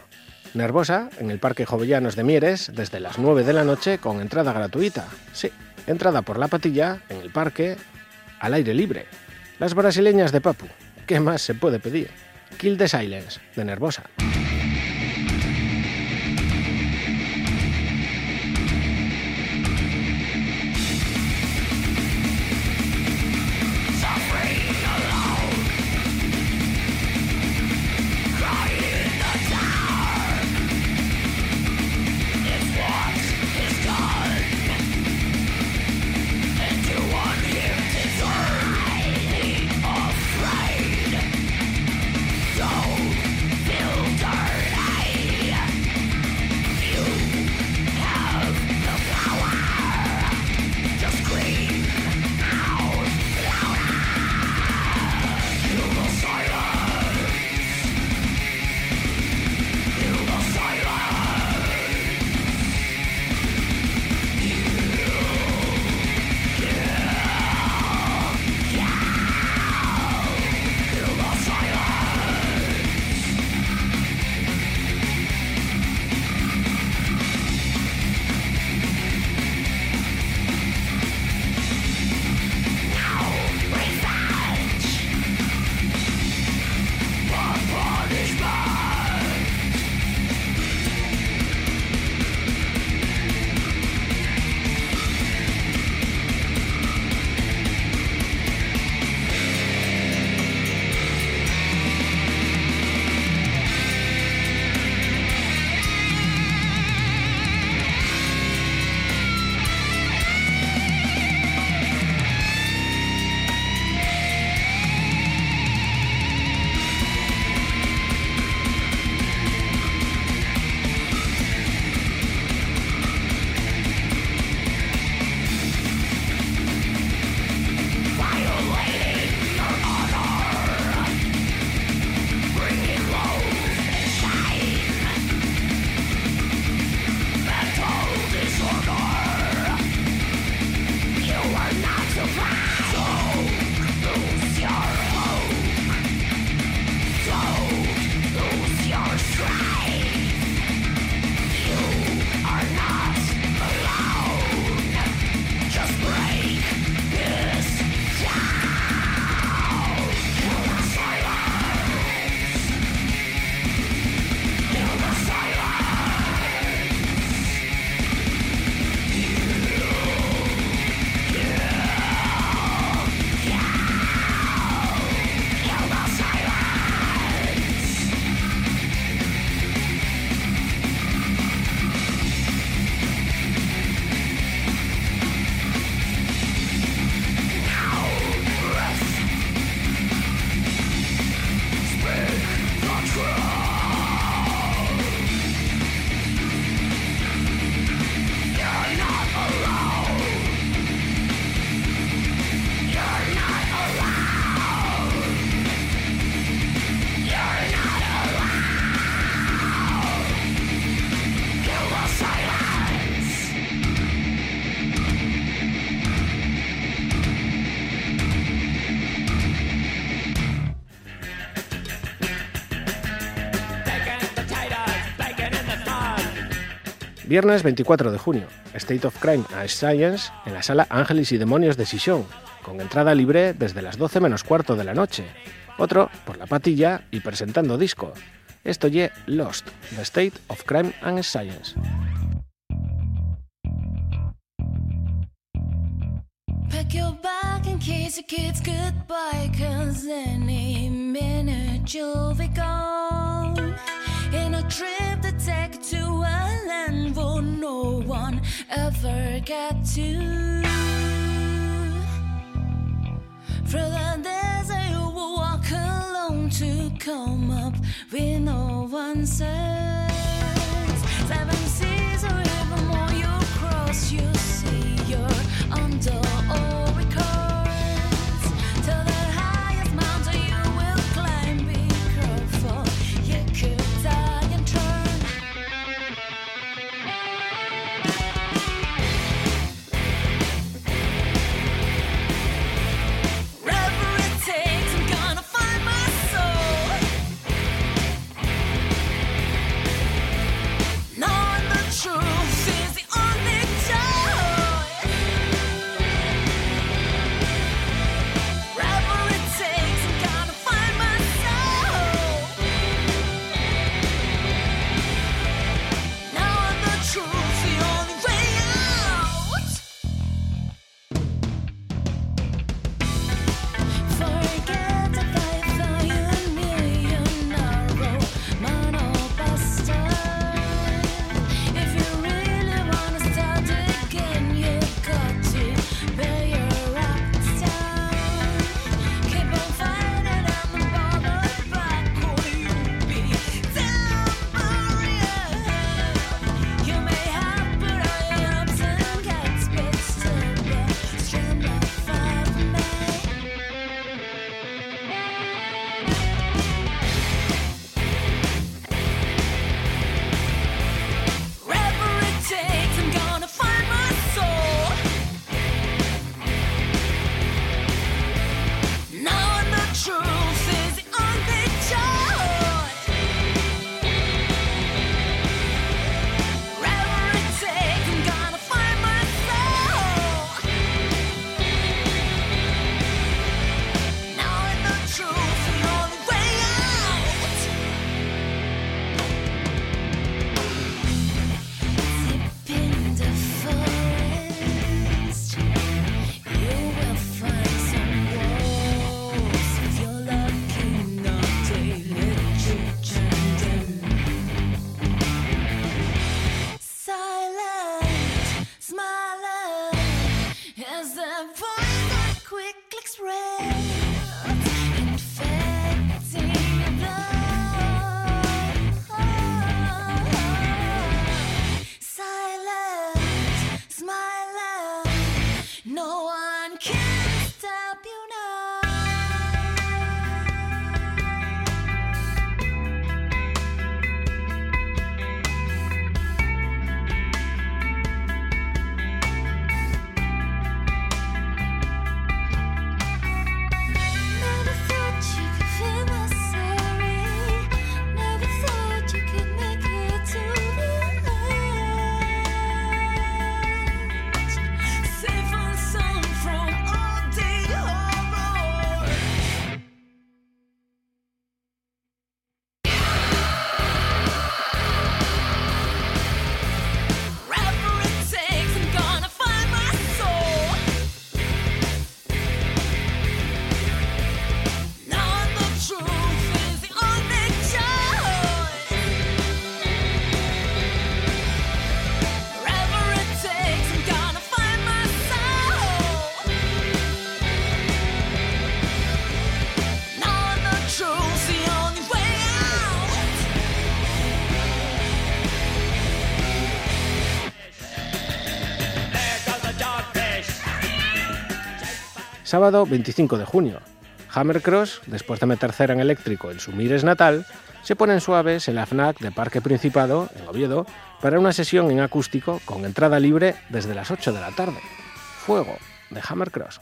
Nervosa en el Parque Jovellanos de Mieres desde las 9 de la noche con entrada gratuita. Sí, entrada por la patilla en el parque al aire libre. Las brasileñas de Papu. ¿Qué más se puede pedir? Kill the Silence de Nervosa. Viernes 24 de junio, State of Crime and Science en la sala Ángeles y Demonios de Sison, con entrada libre desde las 12 menos cuarto de la noche. Otro por la patilla y presentando disco. Esto ye Lost, The State of Crime and Science. Ever get to. Through the desert, you will walk alone to come up with no says. Sábado 25 de junio. Hammercross, después de meter cera en eléctrico en su Mires natal, se ponen suaves en la FNAC de Parque Principado, en Oviedo, para una sesión en acústico con entrada libre desde las 8 de la tarde. Fuego, de Hammercross.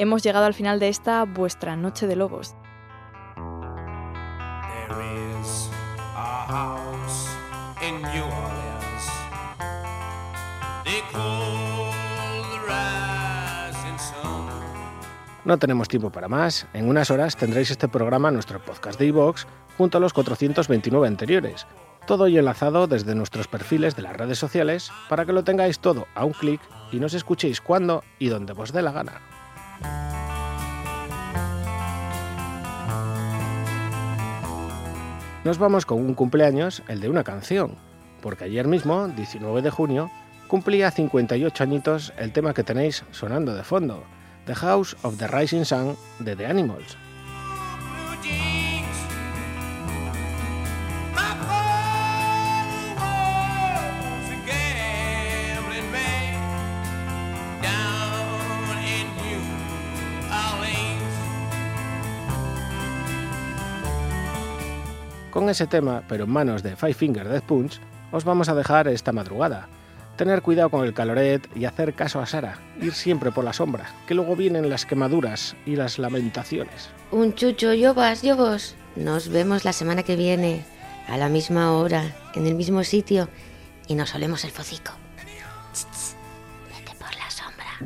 Hemos llegado al final de esta vuestra Noche de Lobos. No tenemos tiempo para más. En unas horas tendréis este programa en nuestro podcast de iVoox junto a los 429 anteriores. Todo y enlazado desde nuestros perfiles de las redes sociales para que lo tengáis todo a un clic y nos escuchéis cuando y donde os dé la gana. Nos vamos con un cumpleaños, el de una canción, porque ayer mismo, 19 de junio, cumplía 58 añitos el tema que tenéis sonando de fondo, The House of the Rising Sun de The Animals. Con ese tema, pero en manos de Five Finger Death Punch, os vamos a dejar esta madrugada. Tener cuidado con el caloret y hacer caso a Sara, ir siempre por la sombra, que luego vienen las quemaduras y las lamentaciones. Un chucho, yo vas, yo vos. Nos vemos la semana que viene, a la misma hora, en el mismo sitio, y nos olemos el focico. Vete por la sombra.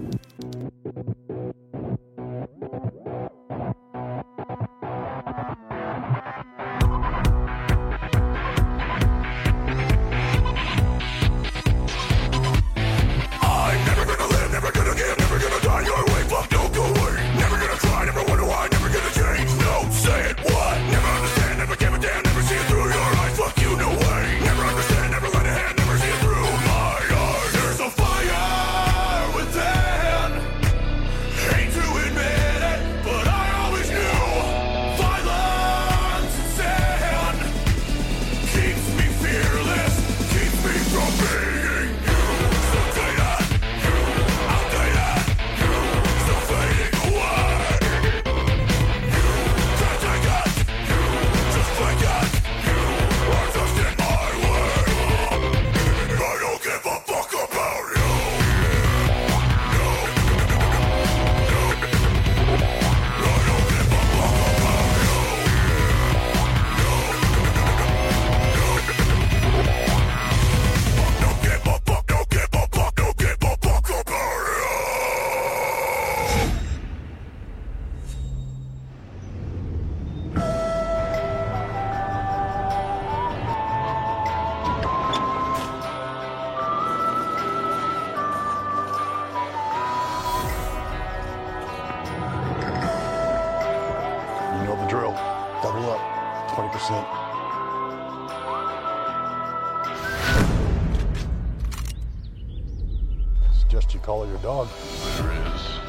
Suggest you call your dog. There is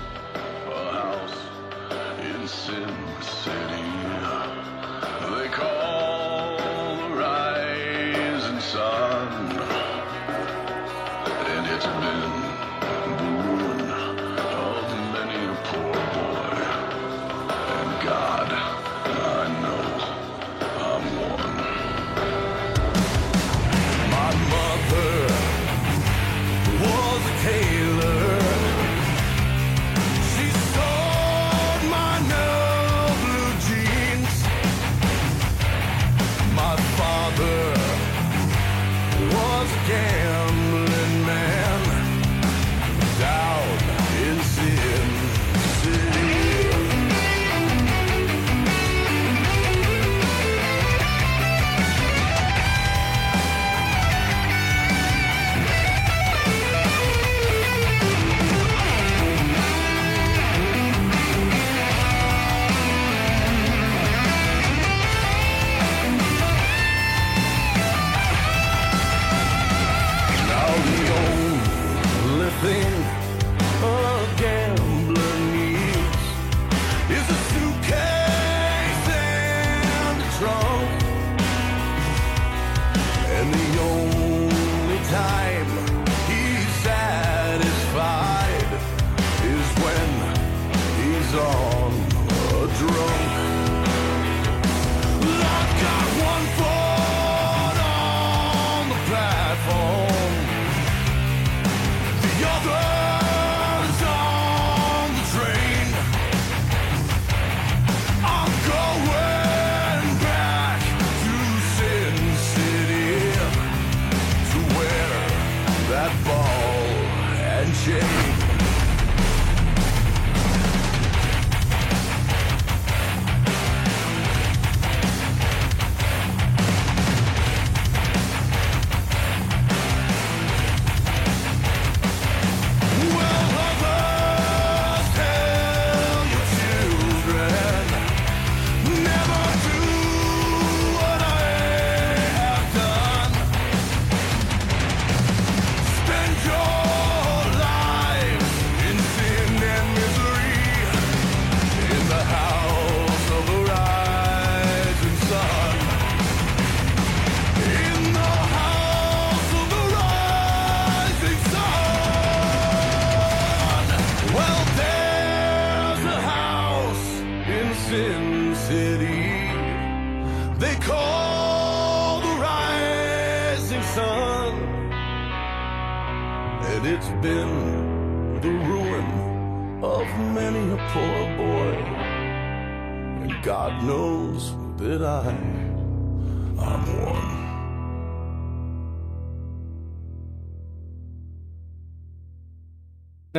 a house in Sin City.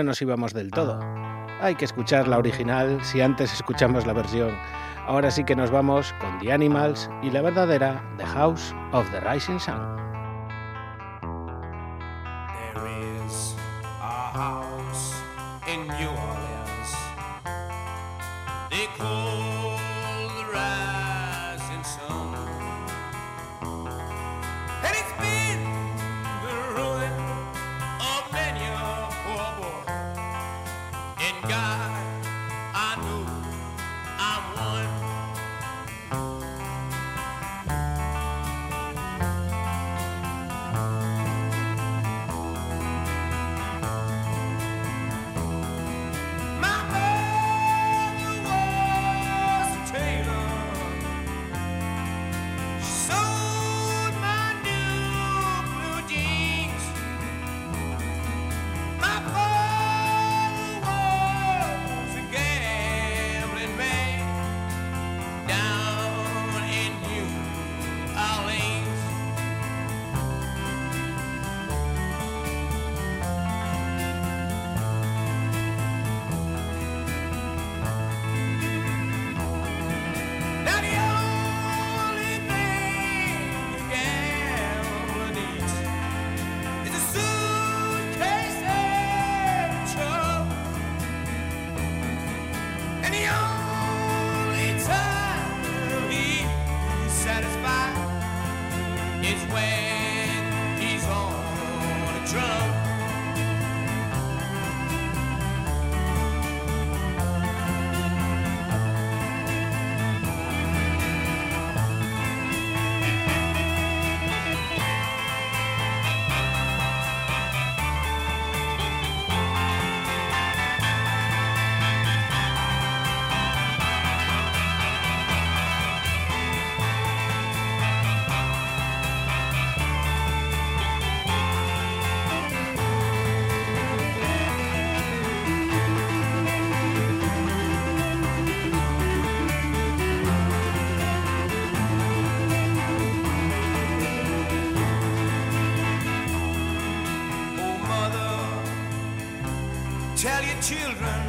nos íbamos del todo. Ah. Hay que escuchar la original si antes escuchamos la versión. Ahora sí que nos vamos con The Animals y la verdadera The House of the Rising Sun. children.